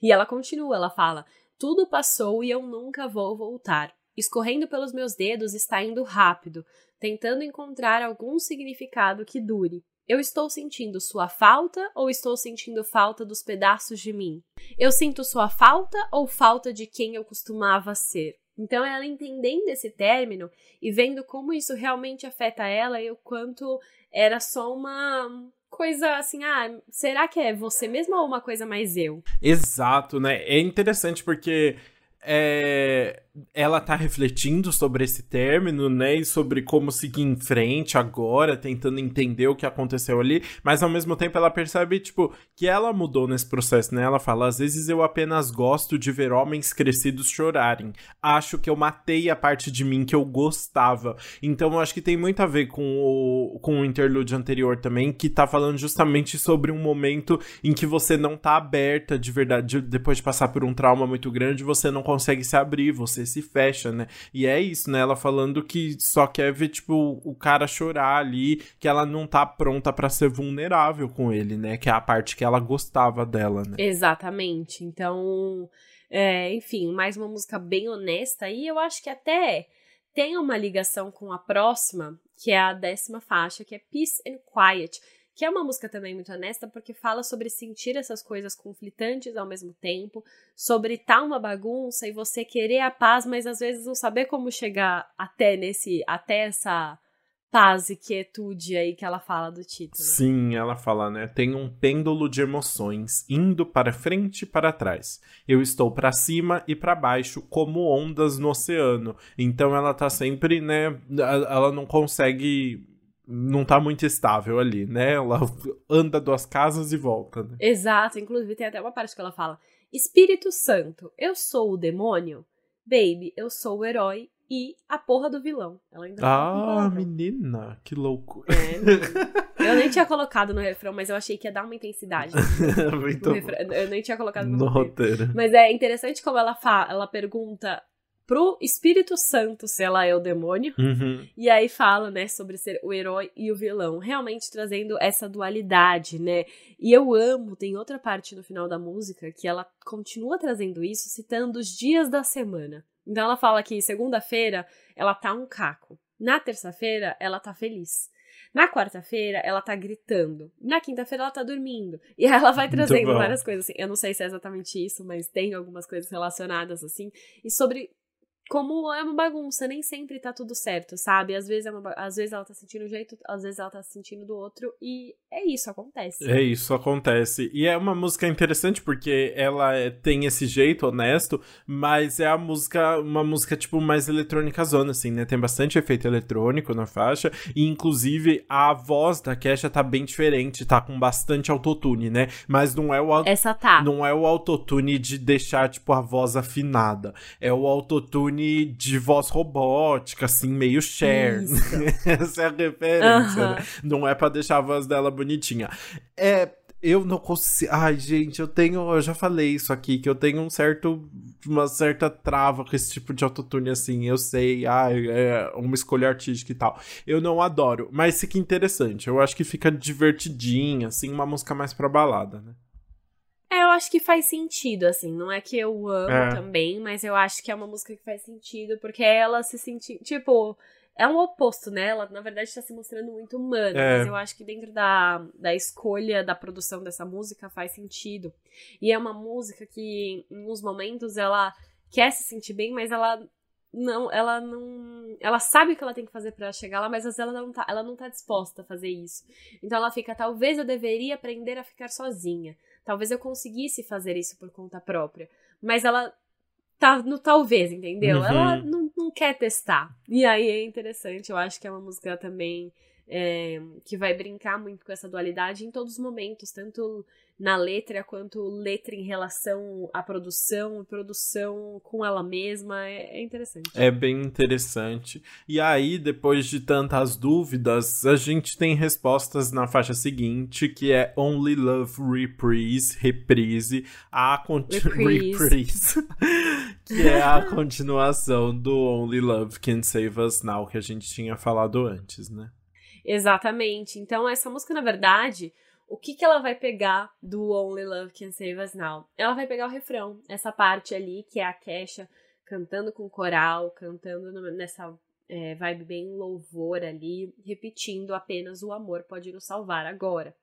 E ela continua, ela fala: tudo passou e eu nunca vou voltar. Escorrendo pelos meus dedos está indo rápido tentando encontrar algum significado que dure. Eu estou sentindo sua falta ou estou sentindo falta dos pedaços de mim? Eu sinto sua falta ou falta de quem eu costumava ser? Então, ela entendendo esse término e vendo como isso realmente afeta ela e o quanto era só uma coisa assim, ah, será que é você mesmo ou uma coisa mais eu? Exato, né? É interessante porque é, ela tá refletindo sobre esse término, né, e sobre como seguir em frente agora, tentando entender o que aconteceu ali, mas ao mesmo tempo ela percebe, tipo, que ela mudou nesse processo, né? Ela fala: "Às vezes eu apenas gosto de ver homens crescidos chorarem. Acho que eu matei a parte de mim que eu gostava". Então eu acho que tem muito a ver com o com o interlude anterior também, que tá falando justamente sobre um momento em que você não tá aberta de verdade, depois de passar por um trauma muito grande, você não consegue se abrir, você se fecha, né? E é isso, né? Ela falando que só quer ver, tipo, o cara chorar ali, que ela não tá pronta para ser vulnerável com ele, né? Que é a parte que ela gostava dela, né? Exatamente. Então, é, enfim, mais uma música bem honesta e eu acho que até tem uma ligação com a próxima, que é a décima faixa, que é Peace and Quiet que é uma música também muito honesta, porque fala sobre sentir essas coisas conflitantes ao mesmo tempo, sobre tá uma bagunça e você querer a paz, mas às vezes não saber como chegar até nesse, até essa paz e quietude aí que ela fala do título. Sim, ela fala, né? Tem um pêndulo de emoções indo para frente e para trás. Eu estou para cima e para baixo como ondas no oceano. Então ela tá sempre, né? Ela não consegue não tá muito estável ali, né? Ela [LAUGHS] anda duas casas e volta, né? Exato, inclusive tem até uma parte que ela fala: Espírito Santo, eu sou o demônio? Baby, eu sou o herói e a porra do vilão. Ela ainda Ah, menina, que louco. É, [LAUGHS] eu nem tinha colocado no refrão, mas eu achei que ia dar uma intensidade. [LAUGHS] Muito no refrão. Eu nem tinha colocado no, no roteiro. Mas é interessante como ela fala, ela pergunta pro Espírito Santo se ela é o demônio. Uhum. E aí fala, né, sobre ser o herói e o vilão, realmente trazendo essa dualidade, né? E eu amo, tem outra parte no final da música que ela continua trazendo isso, citando os dias da semana. Então ela fala que segunda-feira ela tá um caco. Na terça-feira ela tá feliz. Na quarta-feira, ela tá gritando. Na quinta-feira, ela tá dormindo. E aí ela vai trazendo várias coisas assim. Eu não sei se é exatamente isso, mas tem algumas coisas relacionadas assim. E sobre como é uma bagunça, nem sempre tá tudo certo, sabe? Às vezes, é uma, às vezes ela tá sentindo um jeito, às vezes ela tá sentindo do outro, e é isso, acontece. É isso, acontece. E é uma música interessante porque ela é, tem esse jeito honesto, mas é a música, uma música tipo mais eletrônica zona, assim, né? Tem bastante efeito eletrônico na faixa, e inclusive a voz da Kesha tá bem diferente, tá com bastante autotune, né? Mas não é o Essa tá. Não é o autotune de deixar tipo a voz afinada, é o autotune de voz robótica, assim, meio Cher. [LAUGHS] Essa é a referência. Né? Não é para deixar a voz dela bonitinha. É. Eu não consigo. Ai, gente, eu tenho. Eu já falei isso aqui, que eu tenho um certo. Uma certa trava com esse tipo de autotune, assim. Eu sei, ai, é uma escolha artística e tal. Eu não adoro. Mas fica interessante. Eu acho que fica divertidinha, assim, uma música mais pra balada, né? É, eu acho que faz sentido, assim. Não é que eu amo é. também, mas eu acho que é uma música que faz sentido, porque ela se sentir. Tipo, é um oposto, né? Ela, na verdade, está se mostrando muito humana, é. mas eu acho que dentro da, da escolha da produção dessa música faz sentido. E é uma música que, em uns momentos, ela quer se sentir bem, mas ela não, ela não, ela sabe o que ela tem que fazer para chegar lá, mas às vezes ela não tá, ela não tá disposta a fazer isso. Então ela fica, talvez eu deveria aprender a ficar sozinha. Talvez eu conseguisse fazer isso por conta própria. Mas ela tá no talvez, entendeu? Uhum. Ela não, não quer testar. E aí é interessante, eu acho que é uma música também é, que vai brincar muito com essa dualidade em todos os momentos, tanto na letra quanto letra em relação à produção, produção com ela mesma, é, é, interessante. É bem interessante. E aí, depois de tantas dúvidas, a gente tem respostas na faixa seguinte, que é Only Love Reprise, reprise, a reprise. reprise [LAUGHS] que é a continuação do Only Love Can Save Us Now que a gente tinha falado antes, né? Exatamente. Então, essa música, na verdade, o que, que ela vai pegar do Only Love Can Save Us Now? Ela vai pegar o refrão, essa parte ali, que é a Kesha cantando com coral, cantando nessa é, vibe bem louvor ali, repetindo apenas o amor pode nos salvar agora.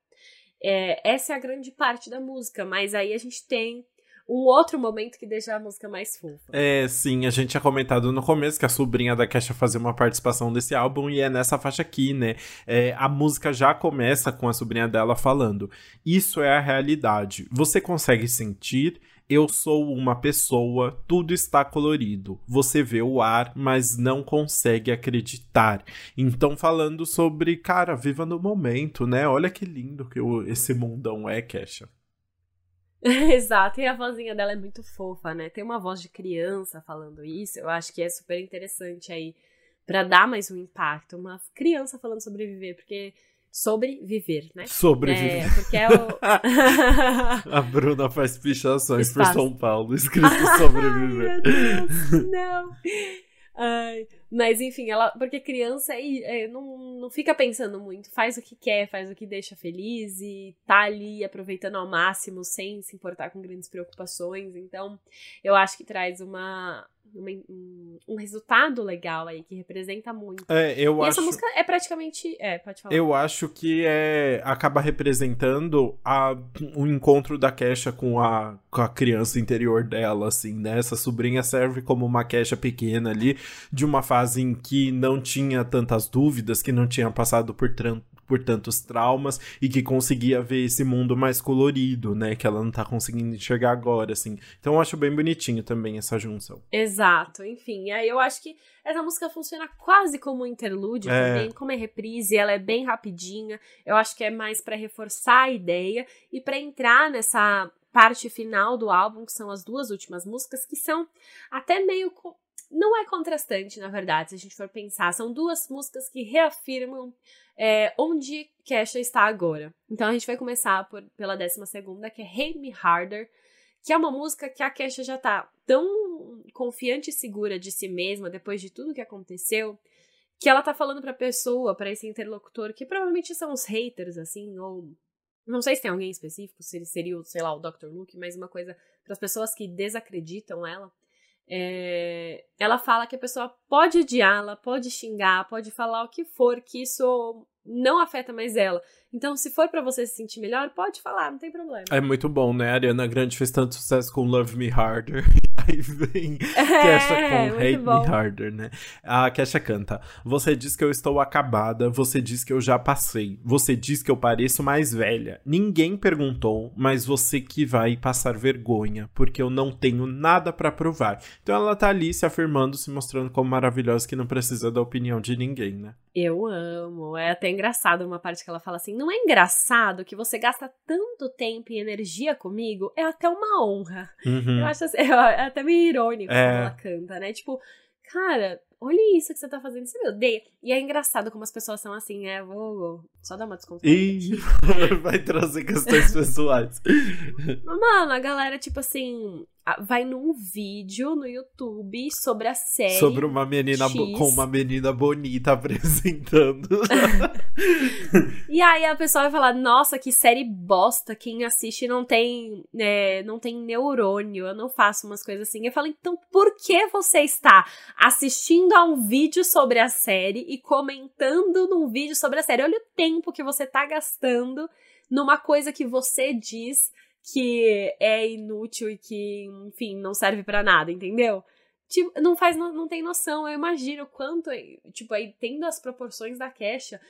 É, essa é a grande parte da música, mas aí a gente tem um outro momento que deixa a música mais fofa. É, sim, a gente tinha comentado no começo que a sobrinha da Kesha fazia uma participação desse álbum e é nessa faixa aqui, né? É, a música já começa com a sobrinha dela falando: Isso é a realidade. Você consegue sentir? Eu sou uma pessoa, tudo está colorido. Você vê o ar, mas não consegue acreditar. Então, falando sobre, cara, viva no momento, né? Olha que lindo que esse mundão é, Kesha. [LAUGHS] Exato, e a vozinha dela é muito fofa, né? Tem uma voz de criança falando isso, eu acho que é super interessante aí para dar mais um impacto. Uma criança falando sobre viver, porque sobreviver, né? Sobreviver. É, porque é o... [LAUGHS] a Bruna faz pichações por São Paulo, escrito sobreviver. [LAUGHS] Ai, meu Deus, não. Ai, mas enfim, ela. Porque criança é, é, não, não fica pensando muito, faz o que quer, faz o que deixa feliz e tá ali aproveitando ao máximo sem se importar com grandes preocupações. Então, eu acho que traz uma, um, um, resultado legal aí, que representa muito. É, eu e acho... essa música é praticamente. É, pode falar. Eu acho que é acaba representando a, o encontro da Kesha com a, com a criança interior dela, assim, né? Essa sobrinha serve como uma Kesha pequena ali, de uma fase em que não tinha tantas dúvidas, que não tinha passado por por tantos traumas e que conseguia ver esse mundo mais colorido, né? Que ela não tá conseguindo enxergar agora, assim. Então eu acho bem bonitinho também essa junção. Exato, enfim. Aí eu acho que essa música funciona quase como um interlúdio é. também, como é reprise, ela é bem rapidinha. Eu acho que é mais para reforçar a ideia e para entrar nessa parte final do álbum, que são as duas últimas músicas, que são até meio não é contrastante, na verdade, se a gente for pensar. São duas músicas que reafirmam é, onde Kesha está agora. Então a gente vai começar por, pela décima segunda, que é Hate Me Harder, que é uma música que a Kesha já tá tão confiante e segura de si mesma depois de tudo que aconteceu, que ela tá falando pra pessoa, para esse interlocutor, que provavelmente são os haters, assim, ou. Não sei se tem alguém específico, se seria, sei lá, o Dr. Luke, mas uma coisa para as pessoas que desacreditam ela. É, ela fala que a pessoa pode odiá-la, pode xingar, pode falar o que for, que isso não afeta mais ela. Então, se for para você se sentir melhor, pode falar, não tem problema. É muito bom, né? A Ariana Grande fez tanto sucesso com Love Me Harder. [LAUGHS] Aí vem é, Kesha com Hate bom. Me Harder, né? A Kesha canta: Você diz que eu estou acabada, você diz que eu já passei, você diz que eu pareço mais velha. Ninguém perguntou, mas você que vai passar vergonha, porque eu não tenho nada para provar. Então ela tá ali se afirmando, se mostrando como maravilhosa que não precisa da opinião de ninguém, né? Eu amo. É até engraçado uma parte que ela fala assim: não é engraçado que você gasta tanto tempo e energia comigo? É até uma honra. Uhum. Eu acho assim, [LAUGHS] é até meio irônico é. quando ela canta, né? Tipo, cara, olha isso que você tá fazendo, você me odeia. E é engraçado como as pessoas são assim, é, vou só dar uma desconfiança. Ih, [LAUGHS] vai trazer questões [LAUGHS] pessoais. Mano, a galera, tipo assim, vai num vídeo no YouTube sobre a série. Sobre uma menina com uma menina bonita apresentando. [LAUGHS] e aí a pessoa vai falar: Nossa, que série bosta! Quem assiste não tem, é, não tem neurônio. Eu não faço umas coisas assim. Eu falo: Então por que você está assistindo a um vídeo sobre a série e comentando num vídeo sobre a série? Olha o tempo que você está gastando numa coisa que você diz que é inútil e que, enfim, não serve para nada, entendeu? Tipo, não faz, não, não tem noção. Eu imagino quanto, tipo, aí tendo as proporções da Kesha,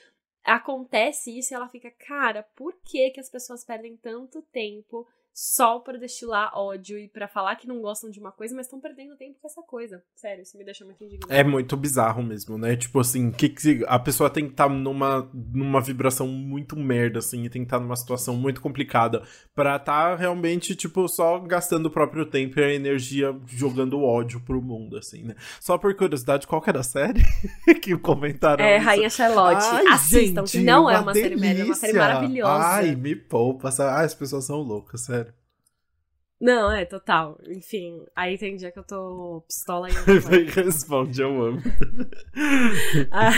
acontece isso e ela fica, cara, por que que as pessoas perdem tanto tempo só para destilar ódio e para falar que não gostam de uma coisa, mas estão perdendo tempo com essa coisa. Sério, isso me deixa muito indignado. É muito bizarro mesmo, né? Tipo assim, que, que a pessoa tem que estar tá numa, numa vibração muito merda, assim, e tem que estar tá numa situação muito complicada pra estar tá realmente, tipo, só gastando o próprio tempo e a energia jogando ódio pro mundo, assim, né? Só por curiosidade, qual que era a série [LAUGHS] que comentaram? É, isso? Rainha Charlotte. Ai, Assistam, gente, que não é uma delícia. série merda, é uma série maravilhosa. Ai, me poupa. Ai, as pessoas são loucas, sério. Não, é, total. Enfim, aí tem dia que eu tô pistola e [LAUGHS] Responde, eu amo. [LAUGHS] ah,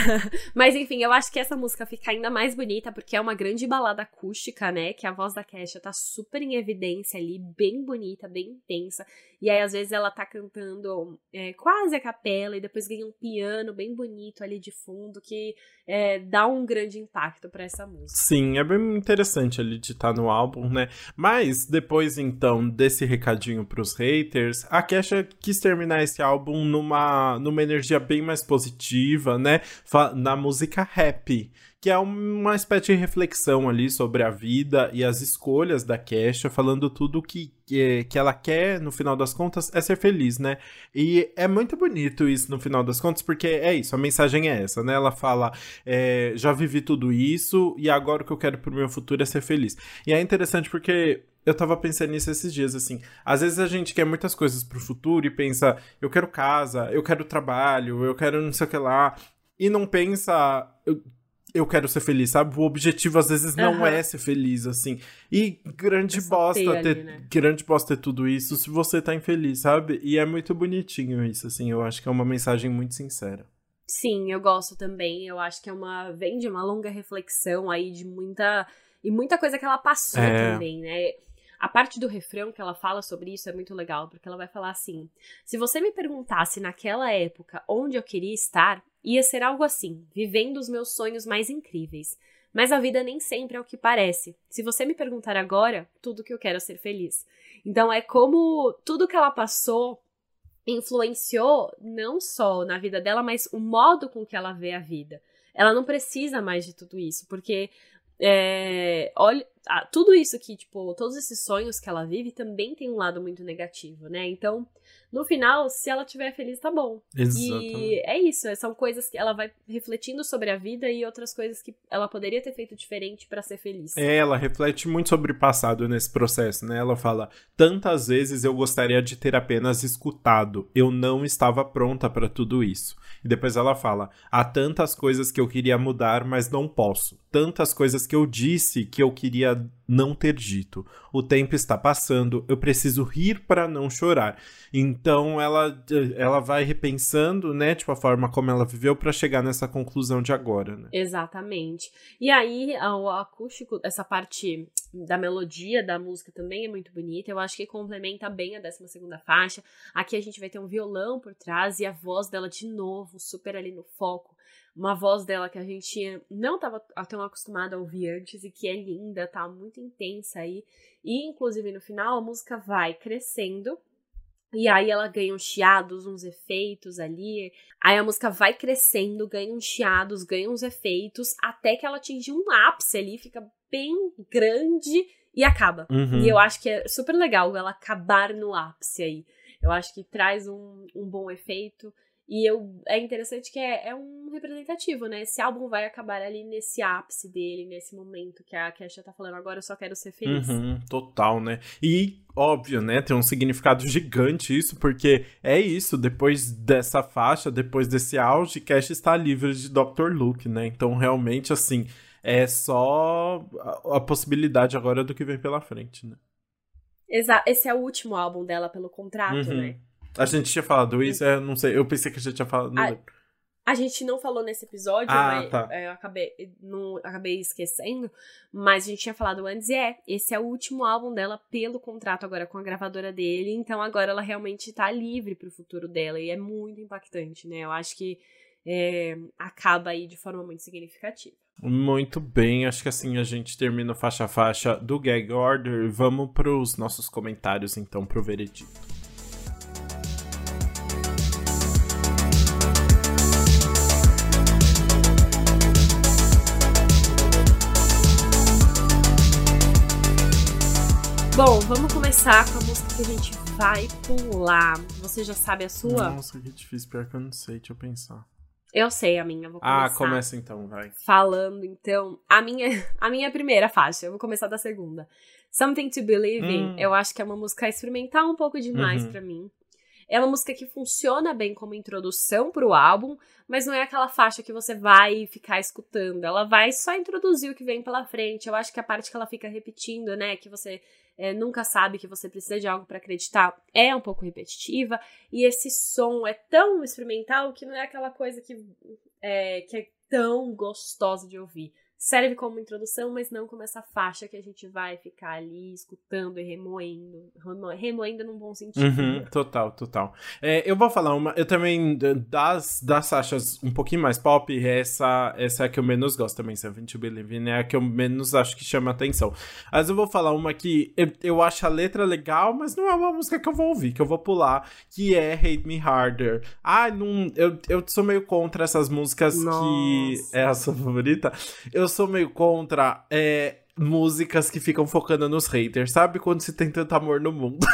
mas enfim, eu acho que essa música fica ainda mais bonita porque é uma grande balada acústica, né? Que a voz da Kesha tá super em evidência ali, bem bonita, bem intensa. E aí, às vezes, ela tá cantando é, quase a capela e depois ganha um piano bem bonito ali de fundo que é, dá um grande impacto para essa música. Sim, é bem interessante ali de estar tá no álbum, né? Mas depois, então, desse recadinho pros haters, a Kesha quis terminar esse álbum numa, numa energia bem mais positiva, né? Na música Happy que é uma espécie de reflexão ali sobre a vida e as escolhas da Kesha, falando tudo que, que, que ela quer, no final das contas, é ser feliz, né? E é muito bonito isso no final das contas, porque é isso, a mensagem é essa, né? Ela fala, é, já vivi tudo isso e agora o que eu quero pro meu futuro é ser feliz. E é interessante porque eu tava pensando nisso esses dias, assim. Às vezes a gente quer muitas coisas pro futuro e pensa, eu quero casa, eu quero trabalho, eu quero não sei o que lá. E não pensa, eu quero ser feliz, sabe? O objetivo às vezes não uhum. é ser feliz, assim. E grande é bosta ter, ali, né? grande bosta ter tudo isso se você tá infeliz, sabe? E é muito bonitinho isso, assim. Eu acho que é uma mensagem muito sincera. Sim, eu gosto também. Eu acho que é uma vem de uma longa reflexão aí de muita e muita coisa que ela passou é... também, né? A parte do refrão que ela fala sobre isso é muito legal, porque ela vai falar assim: se você me perguntasse naquela época onde eu queria estar, ia ser algo assim, vivendo os meus sonhos mais incríveis. Mas a vida nem sempre é o que parece. Se você me perguntar agora, tudo que eu quero é ser feliz. Então é como tudo que ela passou influenciou não só na vida dela, mas o modo com que ela vê a vida. Ela não precisa mais de tudo isso, porque é, olha, tudo isso que, tipo, todos esses sonhos que ela vive também tem um lado muito negativo, né? Então, no final, se ela estiver feliz, tá bom. Exatamente. E é isso, é, são coisas que ela vai refletindo sobre a vida e outras coisas que ela poderia ter feito diferente para ser feliz. É, ela reflete muito sobre o passado nesse processo, né? Ela fala: tantas vezes eu gostaria de ter apenas escutado, eu não estava pronta para tudo isso. E depois ela fala: há tantas coisas que eu queria mudar, mas não posso. Tantas coisas que eu disse que eu queria não ter dito. O tempo está passando, eu preciso rir para não chorar. Então ela, ela vai repensando, né, tipo a forma como ela viveu para chegar nessa conclusão de agora, né? Exatamente. E aí o acústico, essa parte da melodia da música também é muito bonita. Eu acho que complementa bem a 12 segunda faixa. Aqui a gente vai ter um violão por trás e a voz dela de novo, super ali no foco uma voz dela que a gente não estava tão acostumado a ouvir antes e que é linda, tá muito intensa aí. E inclusive no final a música vai crescendo. E aí ela ganha uns chiados, uns efeitos ali. Aí a música vai crescendo, ganha uns chiados, ganha uns efeitos, até que ela atinge um ápice ali, fica bem grande e acaba. Uhum. E eu acho que é super legal ela acabar no ápice aí. Eu acho que traz um, um bom efeito. E eu, é interessante que é, é um representativo, né? Esse álbum vai acabar ali nesse ápice dele, nesse momento que a Kesha tá falando agora, eu só quero ser feliz. Uhum, total, né? E, óbvio, né? Tem um significado gigante isso, porque é isso, depois dessa faixa, depois desse auge, Kesha está livre de Dr. Luke, né? Então, realmente, assim, é só a, a possibilidade agora do que vem pela frente, né? Exato. Esse é o último álbum dela pelo contrato, Uhum. né? A gente tinha falado isso, é, não sei, eu pensei que a gente tinha falado. Não lembro. A gente não falou nesse episódio, Ah, mas tá. é, eu acabei, não, acabei esquecendo, mas a gente tinha falado antes e é, esse é o último álbum dela pelo contrato agora com a gravadora dele, então agora ela realmente tá livre pro futuro dela e é muito impactante, né? Eu acho que é, acaba aí de forma muito significativa. Muito bem, acho que assim a gente termina o faixa a faixa do Gag Order. Vamos pros nossos comentários então pro veredito. Vamos começar com a música que a gente vai pular. Você já sabe a sua? Nossa, que difícil, pior que eu não sei, deixa eu pensar. Eu sei a minha, vou começar. Ah, começa então, vai. falando, então, a minha, a minha primeira faixa, eu vou começar da segunda. Something to Believe in, Hum. eu acho que é uma música experimental um pouco demais Uhum. pra mim. É uma música que funciona bem como introdução pro álbum, mas não é aquela faixa que você vai ficar escutando. Ela vai só introduzir o que vem pela frente. Eu acho que a parte que ela fica repetindo, né, que você é, nunca sabe que você precisa de algo pra acreditar, é um pouco repetitiva. E esse som é tão experimental que não é aquela coisa que é, que é tão gostosa de ouvir. Serve como introdução, mas não como essa faixa que a gente vai ficar ali escutando e remoendo. remo- Remoendo num bom sentido. Uhum, total, total. É, eu vou falar uma. Eu também, das, das faixas um pouquinho mais pop, essa, essa é a que eu menos gosto também, Seven to Believe in, é a que eu menos acho que chama atenção. Mas eu vou falar uma que eu, eu acho a letra legal, mas não é uma música que eu vou ouvir, que eu vou pular, que é Hate Me Harder. Ah, não, eu, eu sou meio contra essas músicas que. Nossa. É a sua favorita? Eu sou meio contra. É, músicas que ficam focando nos haters, sabe? Quando se tem tanto amor no mundo.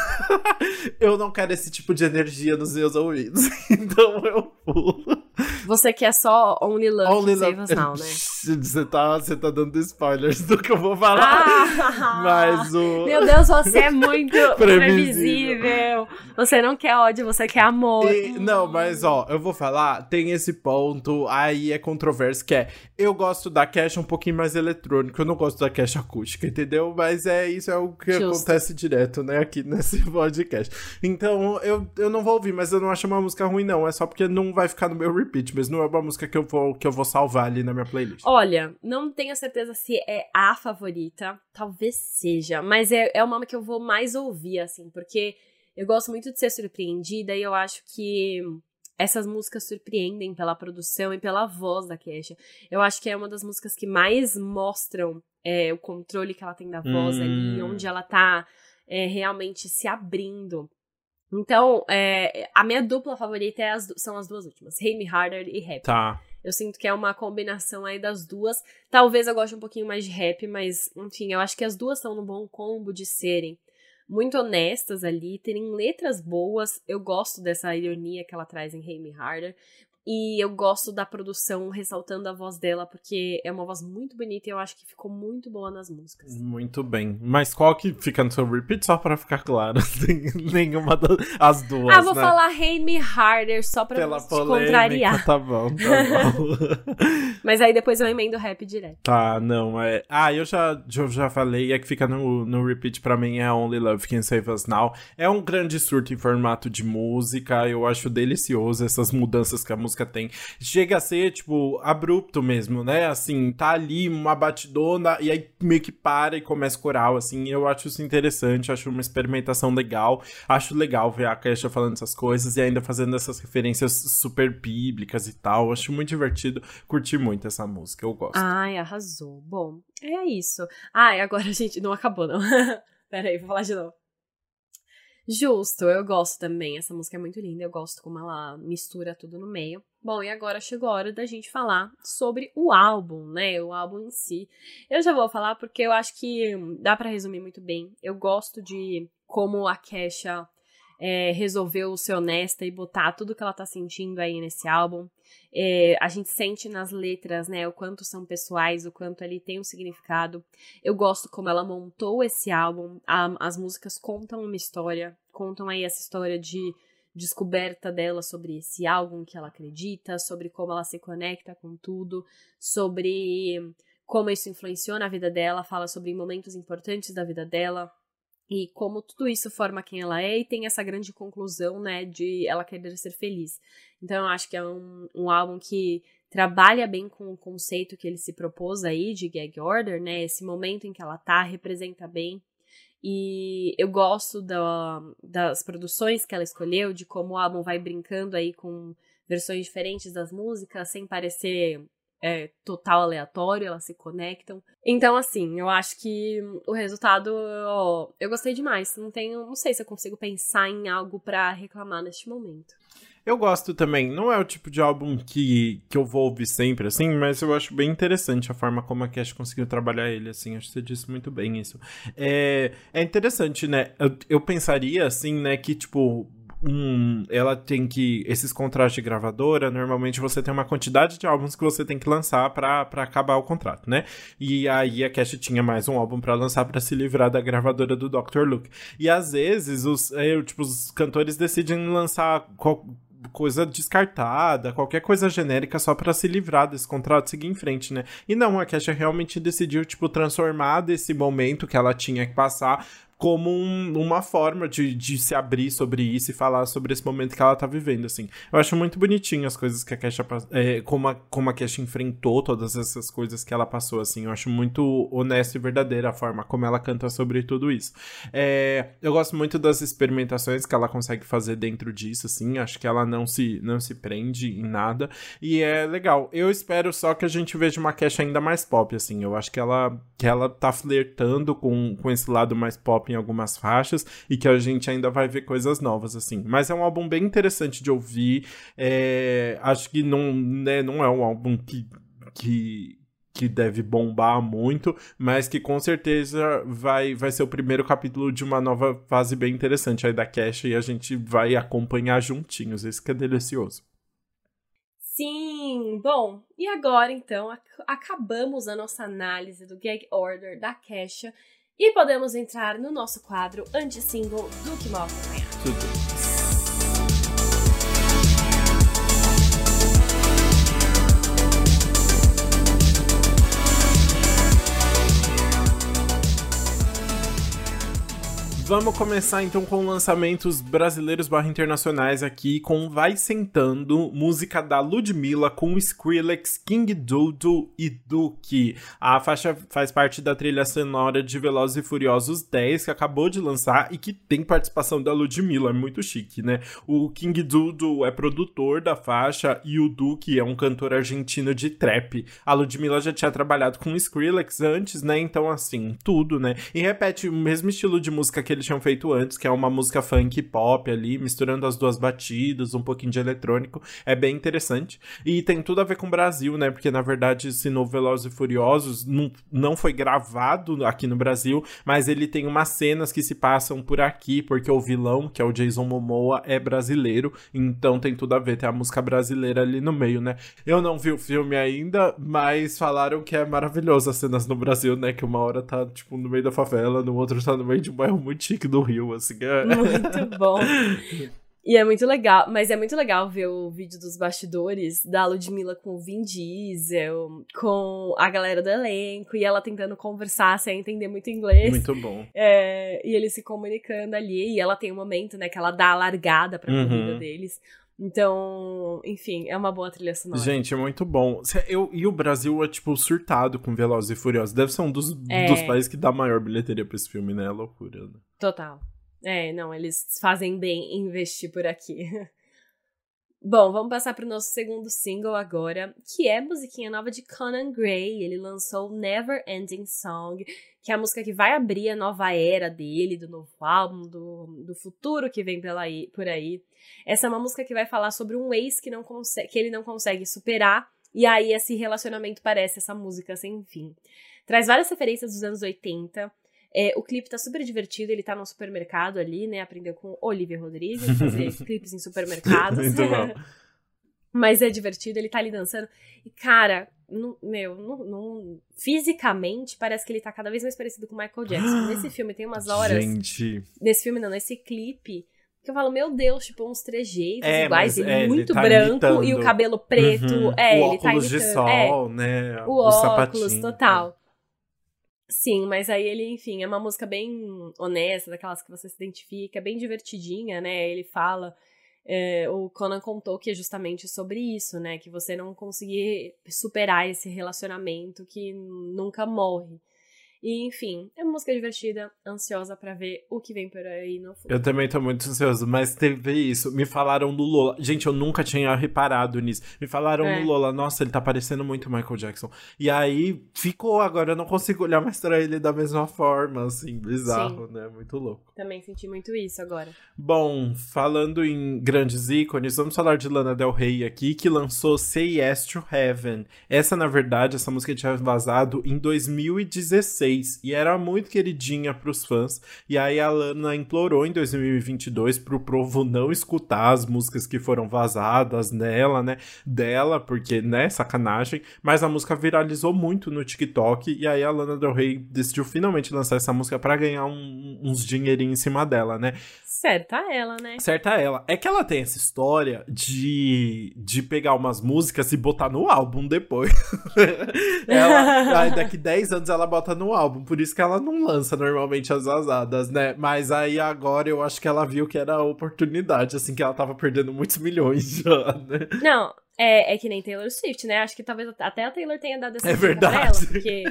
[LAUGHS] eu não quero esse tipo de energia nos meus ouvidos. [LAUGHS] Então eu pulo. Você quer só Only Love Only Save love- Us Now, né? [LAUGHS] Você tá, você tá dando spoilers do que eu vou falar. Ah! Mas o. Meu Deus, você é muito [LAUGHS] Previsível. previsível. Você não quer ódio, você quer amor. E- não, mas ó, eu vou falar, tem esse ponto, aí é controverso, que é, eu gosto da cash um pouquinho mais eletrônico, eu não gosto da cash acústica, entendeu? Mas é isso, é o que Justo. acontece direto, né, aqui nesse [LAUGHS] podcast. Então, eu, eu não vou ouvir, mas eu não acho uma música ruim, não, é só porque não vai ficar no meu repeat, mas não é uma música que eu vou, que eu vou salvar ali na minha playlist. Olha, não tenho certeza se é a favorita, talvez seja, mas é, é uma que eu vou mais ouvir, assim, porque eu gosto muito de ser surpreendida e eu acho que essas músicas surpreendem pela produção e pela voz da Kesha. Eu acho que é uma das músicas que mais mostram é, o controle que ela tem da voz hum. ali, onde ela tá é, realmente se abrindo. Então, é, a minha dupla favorita é as, são as duas últimas, Me Harder e Rap. Tá. Eu sinto que é uma combinação aí das duas. Talvez eu goste um pouquinho mais de rap, mas, enfim, eu acho que as duas são no bom combo de serem muito honestas ali, terem letras boas. Eu gosto dessa ironia que ela traz em Me Harder. E eu gosto da produção ressaltando a voz dela, porque é uma voz muito bonita e eu acho que ficou muito boa nas músicas. Muito bem. Mas qual que fica no seu repeat, só pra ficar claro? [LAUGHS] Nenhuma das duas. Ah, vou né? falar Hate Me Harder só pra Pela te contrariar. Tá bom, tá bom. [LAUGHS] Mas aí depois eu emendo rap direto. Tá, não, é. Ah, eu já, eu já falei, é que fica no, no repeat pra mim é Only Love Can Save Us Now. É um grande surto em formato de música, eu acho delicioso essas mudanças que a música música tem. Chega a ser, tipo, abrupto mesmo, né? Assim, tá ali uma batidona e aí meio que para e começa coral, assim. Eu acho isso interessante, acho uma experimentação legal. Acho legal ver a Kesha falando essas coisas e ainda fazendo essas referências super bíblicas e tal. Acho muito divertido. Curti muito essa música, eu gosto. Ai, arrasou. Bom, é isso. Ai, agora [LAUGHS] gente não acabou, não. [LAUGHS] Pera aí, vou falar de novo. Justo, eu gosto também. Essa música é muito linda, eu gosto como ela mistura tudo no meio. Bom, e agora chegou a hora da gente falar sobre o álbum, né? O álbum em si. Eu já vou falar porque eu acho que dá para resumir muito bem. Eu gosto de como a Kesha é, resolveu ser honesta e botar tudo que ela tá sentindo aí nesse álbum. É, a gente sente nas letras, né, o quanto são pessoais, o quanto ele tem um significado. Eu gosto como ela montou esse álbum. A, as músicas contam uma história, contam aí essa história de descoberta dela sobre esse álbum que ela acredita, sobre como ela se conecta com tudo, sobre como isso influenciou na vida dela, fala sobre momentos importantes da vida dela, e como tudo isso forma quem ela é e tem essa grande conclusão, né, de ela querer ser feliz. Então eu acho que é um, um álbum que trabalha bem com o conceito que ele se propôs aí de gag order, né, esse momento em que ela tá, representa bem. E eu gosto da, das produções que ela escolheu, de como o álbum vai brincando aí com versões diferentes das músicas, sem parecer é total aleatório, elas se conectam. Então, assim, eu acho que o resultado ó, eu gostei demais. Não tenho, não sei se eu consigo pensar em algo para reclamar neste momento. Eu gosto também. Não é o tipo de álbum que, que eu vou ouvir sempre, assim, mas eu acho bem interessante a forma como a Cash conseguiu trabalhar ele, assim. Acho que você disse muito bem isso. É, é interessante, né? Eu, eu pensaria, assim, né, que, tipo, um, ela tem que. Esses contratos de gravadora, normalmente você tem uma quantidade de álbuns que você tem que lançar para acabar o contrato, né? E aí a Cash tinha mais um álbum para lançar para se livrar da gravadora do Dr. Luke. E às vezes os, é, tipo, os cantores decidem lançar. Coisa descartada, qualquer coisa genérica só para se livrar desse contrato seguir em frente, né? E não, a Kesha realmente decidiu, tipo, transformar desse momento que ela tinha que passar como um, uma forma de, de se abrir sobre isso e falar sobre esse momento que ela tá vivendo, assim. Eu acho muito bonitinho as coisas que a Kesha... É, como, a, como a Kesha enfrentou todas essas coisas que ela passou, assim. Eu acho muito honesto e verdadeira a forma como ela canta sobre tudo isso. É, eu gosto muito das experimentações que ela consegue fazer dentro disso, assim. Acho que ela não se, não se prende em nada. E é legal. Eu espero só que a gente veja uma Kesha ainda mais pop, assim. Eu acho que ela, que ela tá flertando com, com esse lado mais pop em algumas faixas e que a gente ainda vai ver coisas novas, assim. Mas é um álbum bem interessante de ouvir. É, acho que não, né, não é um álbum que, que, que deve bombar muito, mas que com certeza vai, vai ser o primeiro capítulo de uma nova fase bem interessante aí da Cash e a gente vai acompanhar juntinhos. Isso que é delicioso. Sim, bom, e agora então ac acabamos a nossa análise do gag order da Kesha e podemos entrar no nosso quadro anti-single do que mal acompanhar. Tudo. Vamos começar então com lançamentos brasileiros barra internacionais aqui com Vai Sentando, música da Ludmilla com Skrillex, King Doodle e Duke. A faixa faz parte da trilha sonora de Velozes e Furiosos 10 que acabou de lançar e que tem participação da Ludmilla, é muito chique, né? O King Doodle é produtor da faixa e o Duke é um cantor argentino de trap. A Ludmilla já tinha trabalhado com Skrillex antes, né? Então assim, tudo, né? E repete o mesmo estilo de música que eles tinham feito antes, que é uma música funk pop ali, misturando as duas batidas, um pouquinho de eletrônico. É bem interessante. E tem tudo a ver com o Brasil, né? Porque na verdade esse novo Velozes e Furiosos não, não foi gravado aqui no Brasil, mas ele tem umas cenas que se passam por aqui, porque o vilão, que é o Jason Momoa, é brasileiro. Então tem tudo a ver, tem a música brasileira ali no meio, né? Eu não vi o filme ainda, mas falaram que é maravilhoso as cenas no Brasil, né? Que uma hora tá, tipo, no meio da favela, no outro tá no meio de um bairro muito chique do Rio, assim. É... Muito [LAUGHS] bom. E é muito legal, mas é muito legal ver o vídeo dos bastidores da Ludmilla com o Vin Diesel, com a galera do elenco, e ela tentando conversar sem entender muito inglês. Muito bom. É, e eles se comunicando ali, e ela tem um momento, né, que ela dá a largada pra uhum. corrida deles. Então, enfim, é uma boa trilha sonora. Gente, é muito bom. Eu, e o Brasil é, tipo, surtado com Velozes e Furiosos. Deve ser um dos, é. dos países que dá maior bilheteria pra esse filme, né? É loucura. Né? Total. É, não, eles fazem bem investir por aqui. [LAUGHS] Bom, vamos passar para o nosso segundo single agora, que é a musiquinha nova de Conan Gray. Ele lançou Never Ending Song, que é a música que vai abrir a nova era dele, do novo álbum, do, do futuro que vem pela por aí. Essa é uma música que vai falar sobre um ex que, não consegue, que ele não consegue superar, e aí esse relacionamento parece essa música sem fim. Traz várias referências dos anos 80, é, o clipe tá super divertido, ele tá no supermercado ali, né? Aprendeu com Olivia Rodrigues, [LAUGHS] fazer clipes em supermercados. Muito bom. [LAUGHS] Mas é divertido, ele tá ali dançando. E, cara, no, meu, no, no, fisicamente parece que ele tá cada vez mais parecido com o Michael Jackson. [GASPS] Nesse filme tem umas horas. Gente. Nesse filme não, nesse clipe. Que eu falo, meu Deus, tipo, uns trejeitos é, iguais. Ele é, muito ele tá branco imitando. e o cabelo preto. Uhum. É, o ele tá óculos de sol, é, né? O, o óculos, sapatinho. total. Sim, mas aí ele, enfim, é uma música bem honesta, daquelas que você se identifica, bem divertidinha, né? Ele fala. É, o Conan contou que é justamente sobre isso, né? Que você não conseguir superar esse relacionamento que nunca morre. E, enfim, é uma música divertida, ansiosa para ver o que vem por aí no futuro. Eu também tô muito ansioso, mas teve isso. Me falaram do Lola. Gente, eu nunca tinha reparado nisso. Me falaram é. do Lola, nossa, ele tá parecendo muito Michael Jackson. E aí ficou, agora eu não consigo olhar mais pra ele da mesma forma, assim, bizarro, Sim. né? Muito louco. Também senti muito isso agora. Bom, falando em grandes ícones, vamos falar de Lana Del Rey aqui, que lançou Say Yes to Heaven. Essa, na verdade, essa música tinha vazado em 2016 e era muito queridinha pros fãs. E aí a Lana implorou em 2022 pro povo não escutar as músicas que foram vazadas nela, né? Dela, porque, né, sacanagem. Mas a música viralizou muito no TikTok e aí a Lana Del Rey decidiu finalmente lançar essa música para ganhar um, uns dinheirinhos em cima dela, né? Certa ela, né? Certa ela. É que ela tem essa história de, de pegar umas músicas e botar no álbum depois. [LAUGHS] ela, daqui 10 anos ela bota no álbum, por isso que ela não lança normalmente as vazadas, né? Mas aí agora eu acho que ela viu que era a oportunidade, assim, que ela tava perdendo muitos milhões já, né? Não, é, é que nem Taylor Swift, né? Acho que talvez até a Taylor tenha dado essa é verdade. pra ela, porque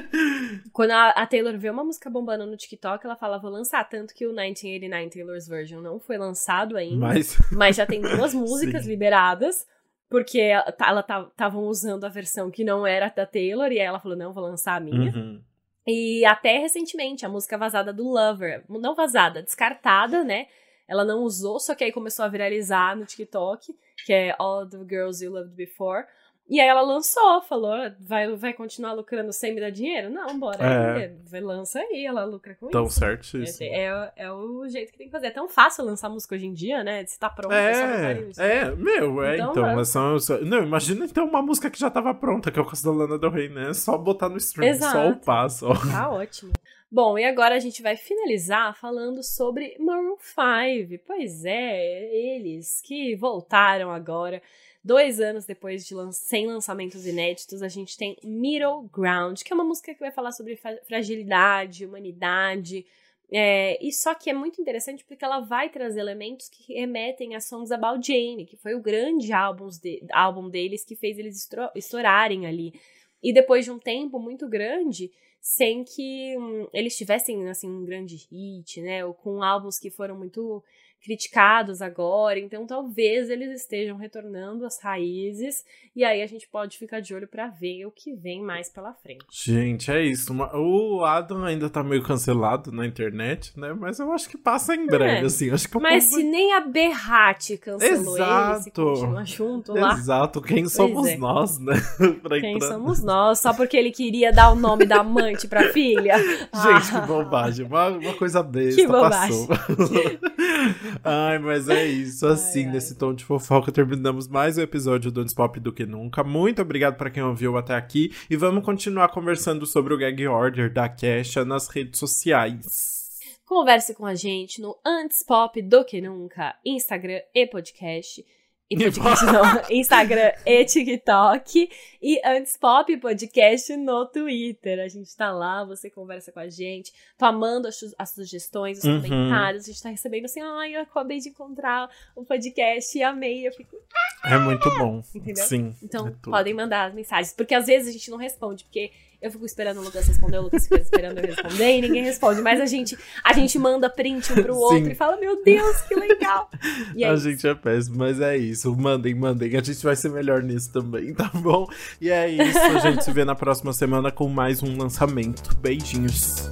quando a, a, Taylor vê uma música bombando no TikTok, ela fala, vou lançar. Tanto que o 1989 Taylor's Version não foi lançado ainda, mas, [LAUGHS] mas já tem duas músicas [LAUGHS] Sim. liberadas, porque ela, ela estavam usando a versão que não era da Taylor, e aí ela falou, não, vou lançar a minha. Uhum. E até recentemente, a música vazada do Lover, não vazada, descartada, né? Ela não usou, só que aí começou a viralizar no TikTok, que é All the Girls You Loved Before. E aí ela lançou, falou, vai, vai continuar lucrando sem me dar dinheiro? Não, bora é. aí, lança aí, ela lucra com Tão isso. Tão certíssimo. É, é, é, o jeito que tem que fazer. É tão fácil lançar música hoje em dia, né? Se tá pronto, é, é só É, meu, é, então, então mas são, não, imagina então uma música que já tava pronta, que é o caso da Lana Del Rey, né? Só botar no stream, Exato. só upar, só. Tá ótimo. Bom, e agora a gente vai finalizar falando sobre Maroon 5. Pois é, eles que voltaram agora. Dois anos depois de lan sem lançamentos inéditos, a gente tem Middle Ground, que é uma música que vai falar sobre fragilidade, humanidade, É, e só que é muito interessante porque ela vai trazer elementos que remetem a Songs About Jane, que foi o grande álbum, de, álbum deles que fez eles estourarem ali. E depois de um tempo muito grande, sem que hum, eles tivessem assim um grande hit, né? Ou com álbuns que foram muito criticados agora, então talvez eles estejam retornando às raízes e aí a gente pode ficar de olho para ver o que vem mais pela frente. Gente, é isso. O Adam ainda tá meio cancelado na internet, né? Mas eu acho que passa em breve, é. assim. Acho que Mas se nem a Berrate cancelou Exato. ele, se continua junto lá. Exato, quem somos é. nós, né? [LAUGHS] quem somos nós? Só porque ele queria dar o nome da amante pra filha? [LAUGHS] Gente, ah. que bobagem. Uma, uma coisa besta que bobagem. passou. [LAUGHS] Ai, mas é isso. Assim, ai, nesse ai. tom de fofoca, terminamos mais um episódio do Antes Pop do que nunca. Muito obrigado para quem ouviu até aqui. E vamos continuar conversando sobre o Gag Order da Kesha nas redes sociais. Converse com a gente no Antes Pop do que nunca, Instagram e podcast. E podcast não, [LAUGHS] Instagram e TikTok. E Antes Pop Podcast no Twitter. A gente tá lá, você conversa com a gente, tomando as, as sugestões, os uhum. comentários. A gente tá recebendo assim, ai, eu acabei de encontrar um podcast e amei. Eu fico. É muito bom. Entendeu? Sim. Então, é podem mandar as mensagens. Porque às vezes a gente não responde, porque eu fico esperando o Lucas responder, o Lucas fica esperando eu responder e ninguém responde. Mas a gente, a gente manda print um pro outro Sim. e fala: Meu Deus, que legal! É a isso. gente é péssimo, mas é isso. Mandem, mandem. A gente vai ser melhor nisso também, tá bom? E é isso. A gente se vê na próxima semana com mais um lançamento. Beijinhos.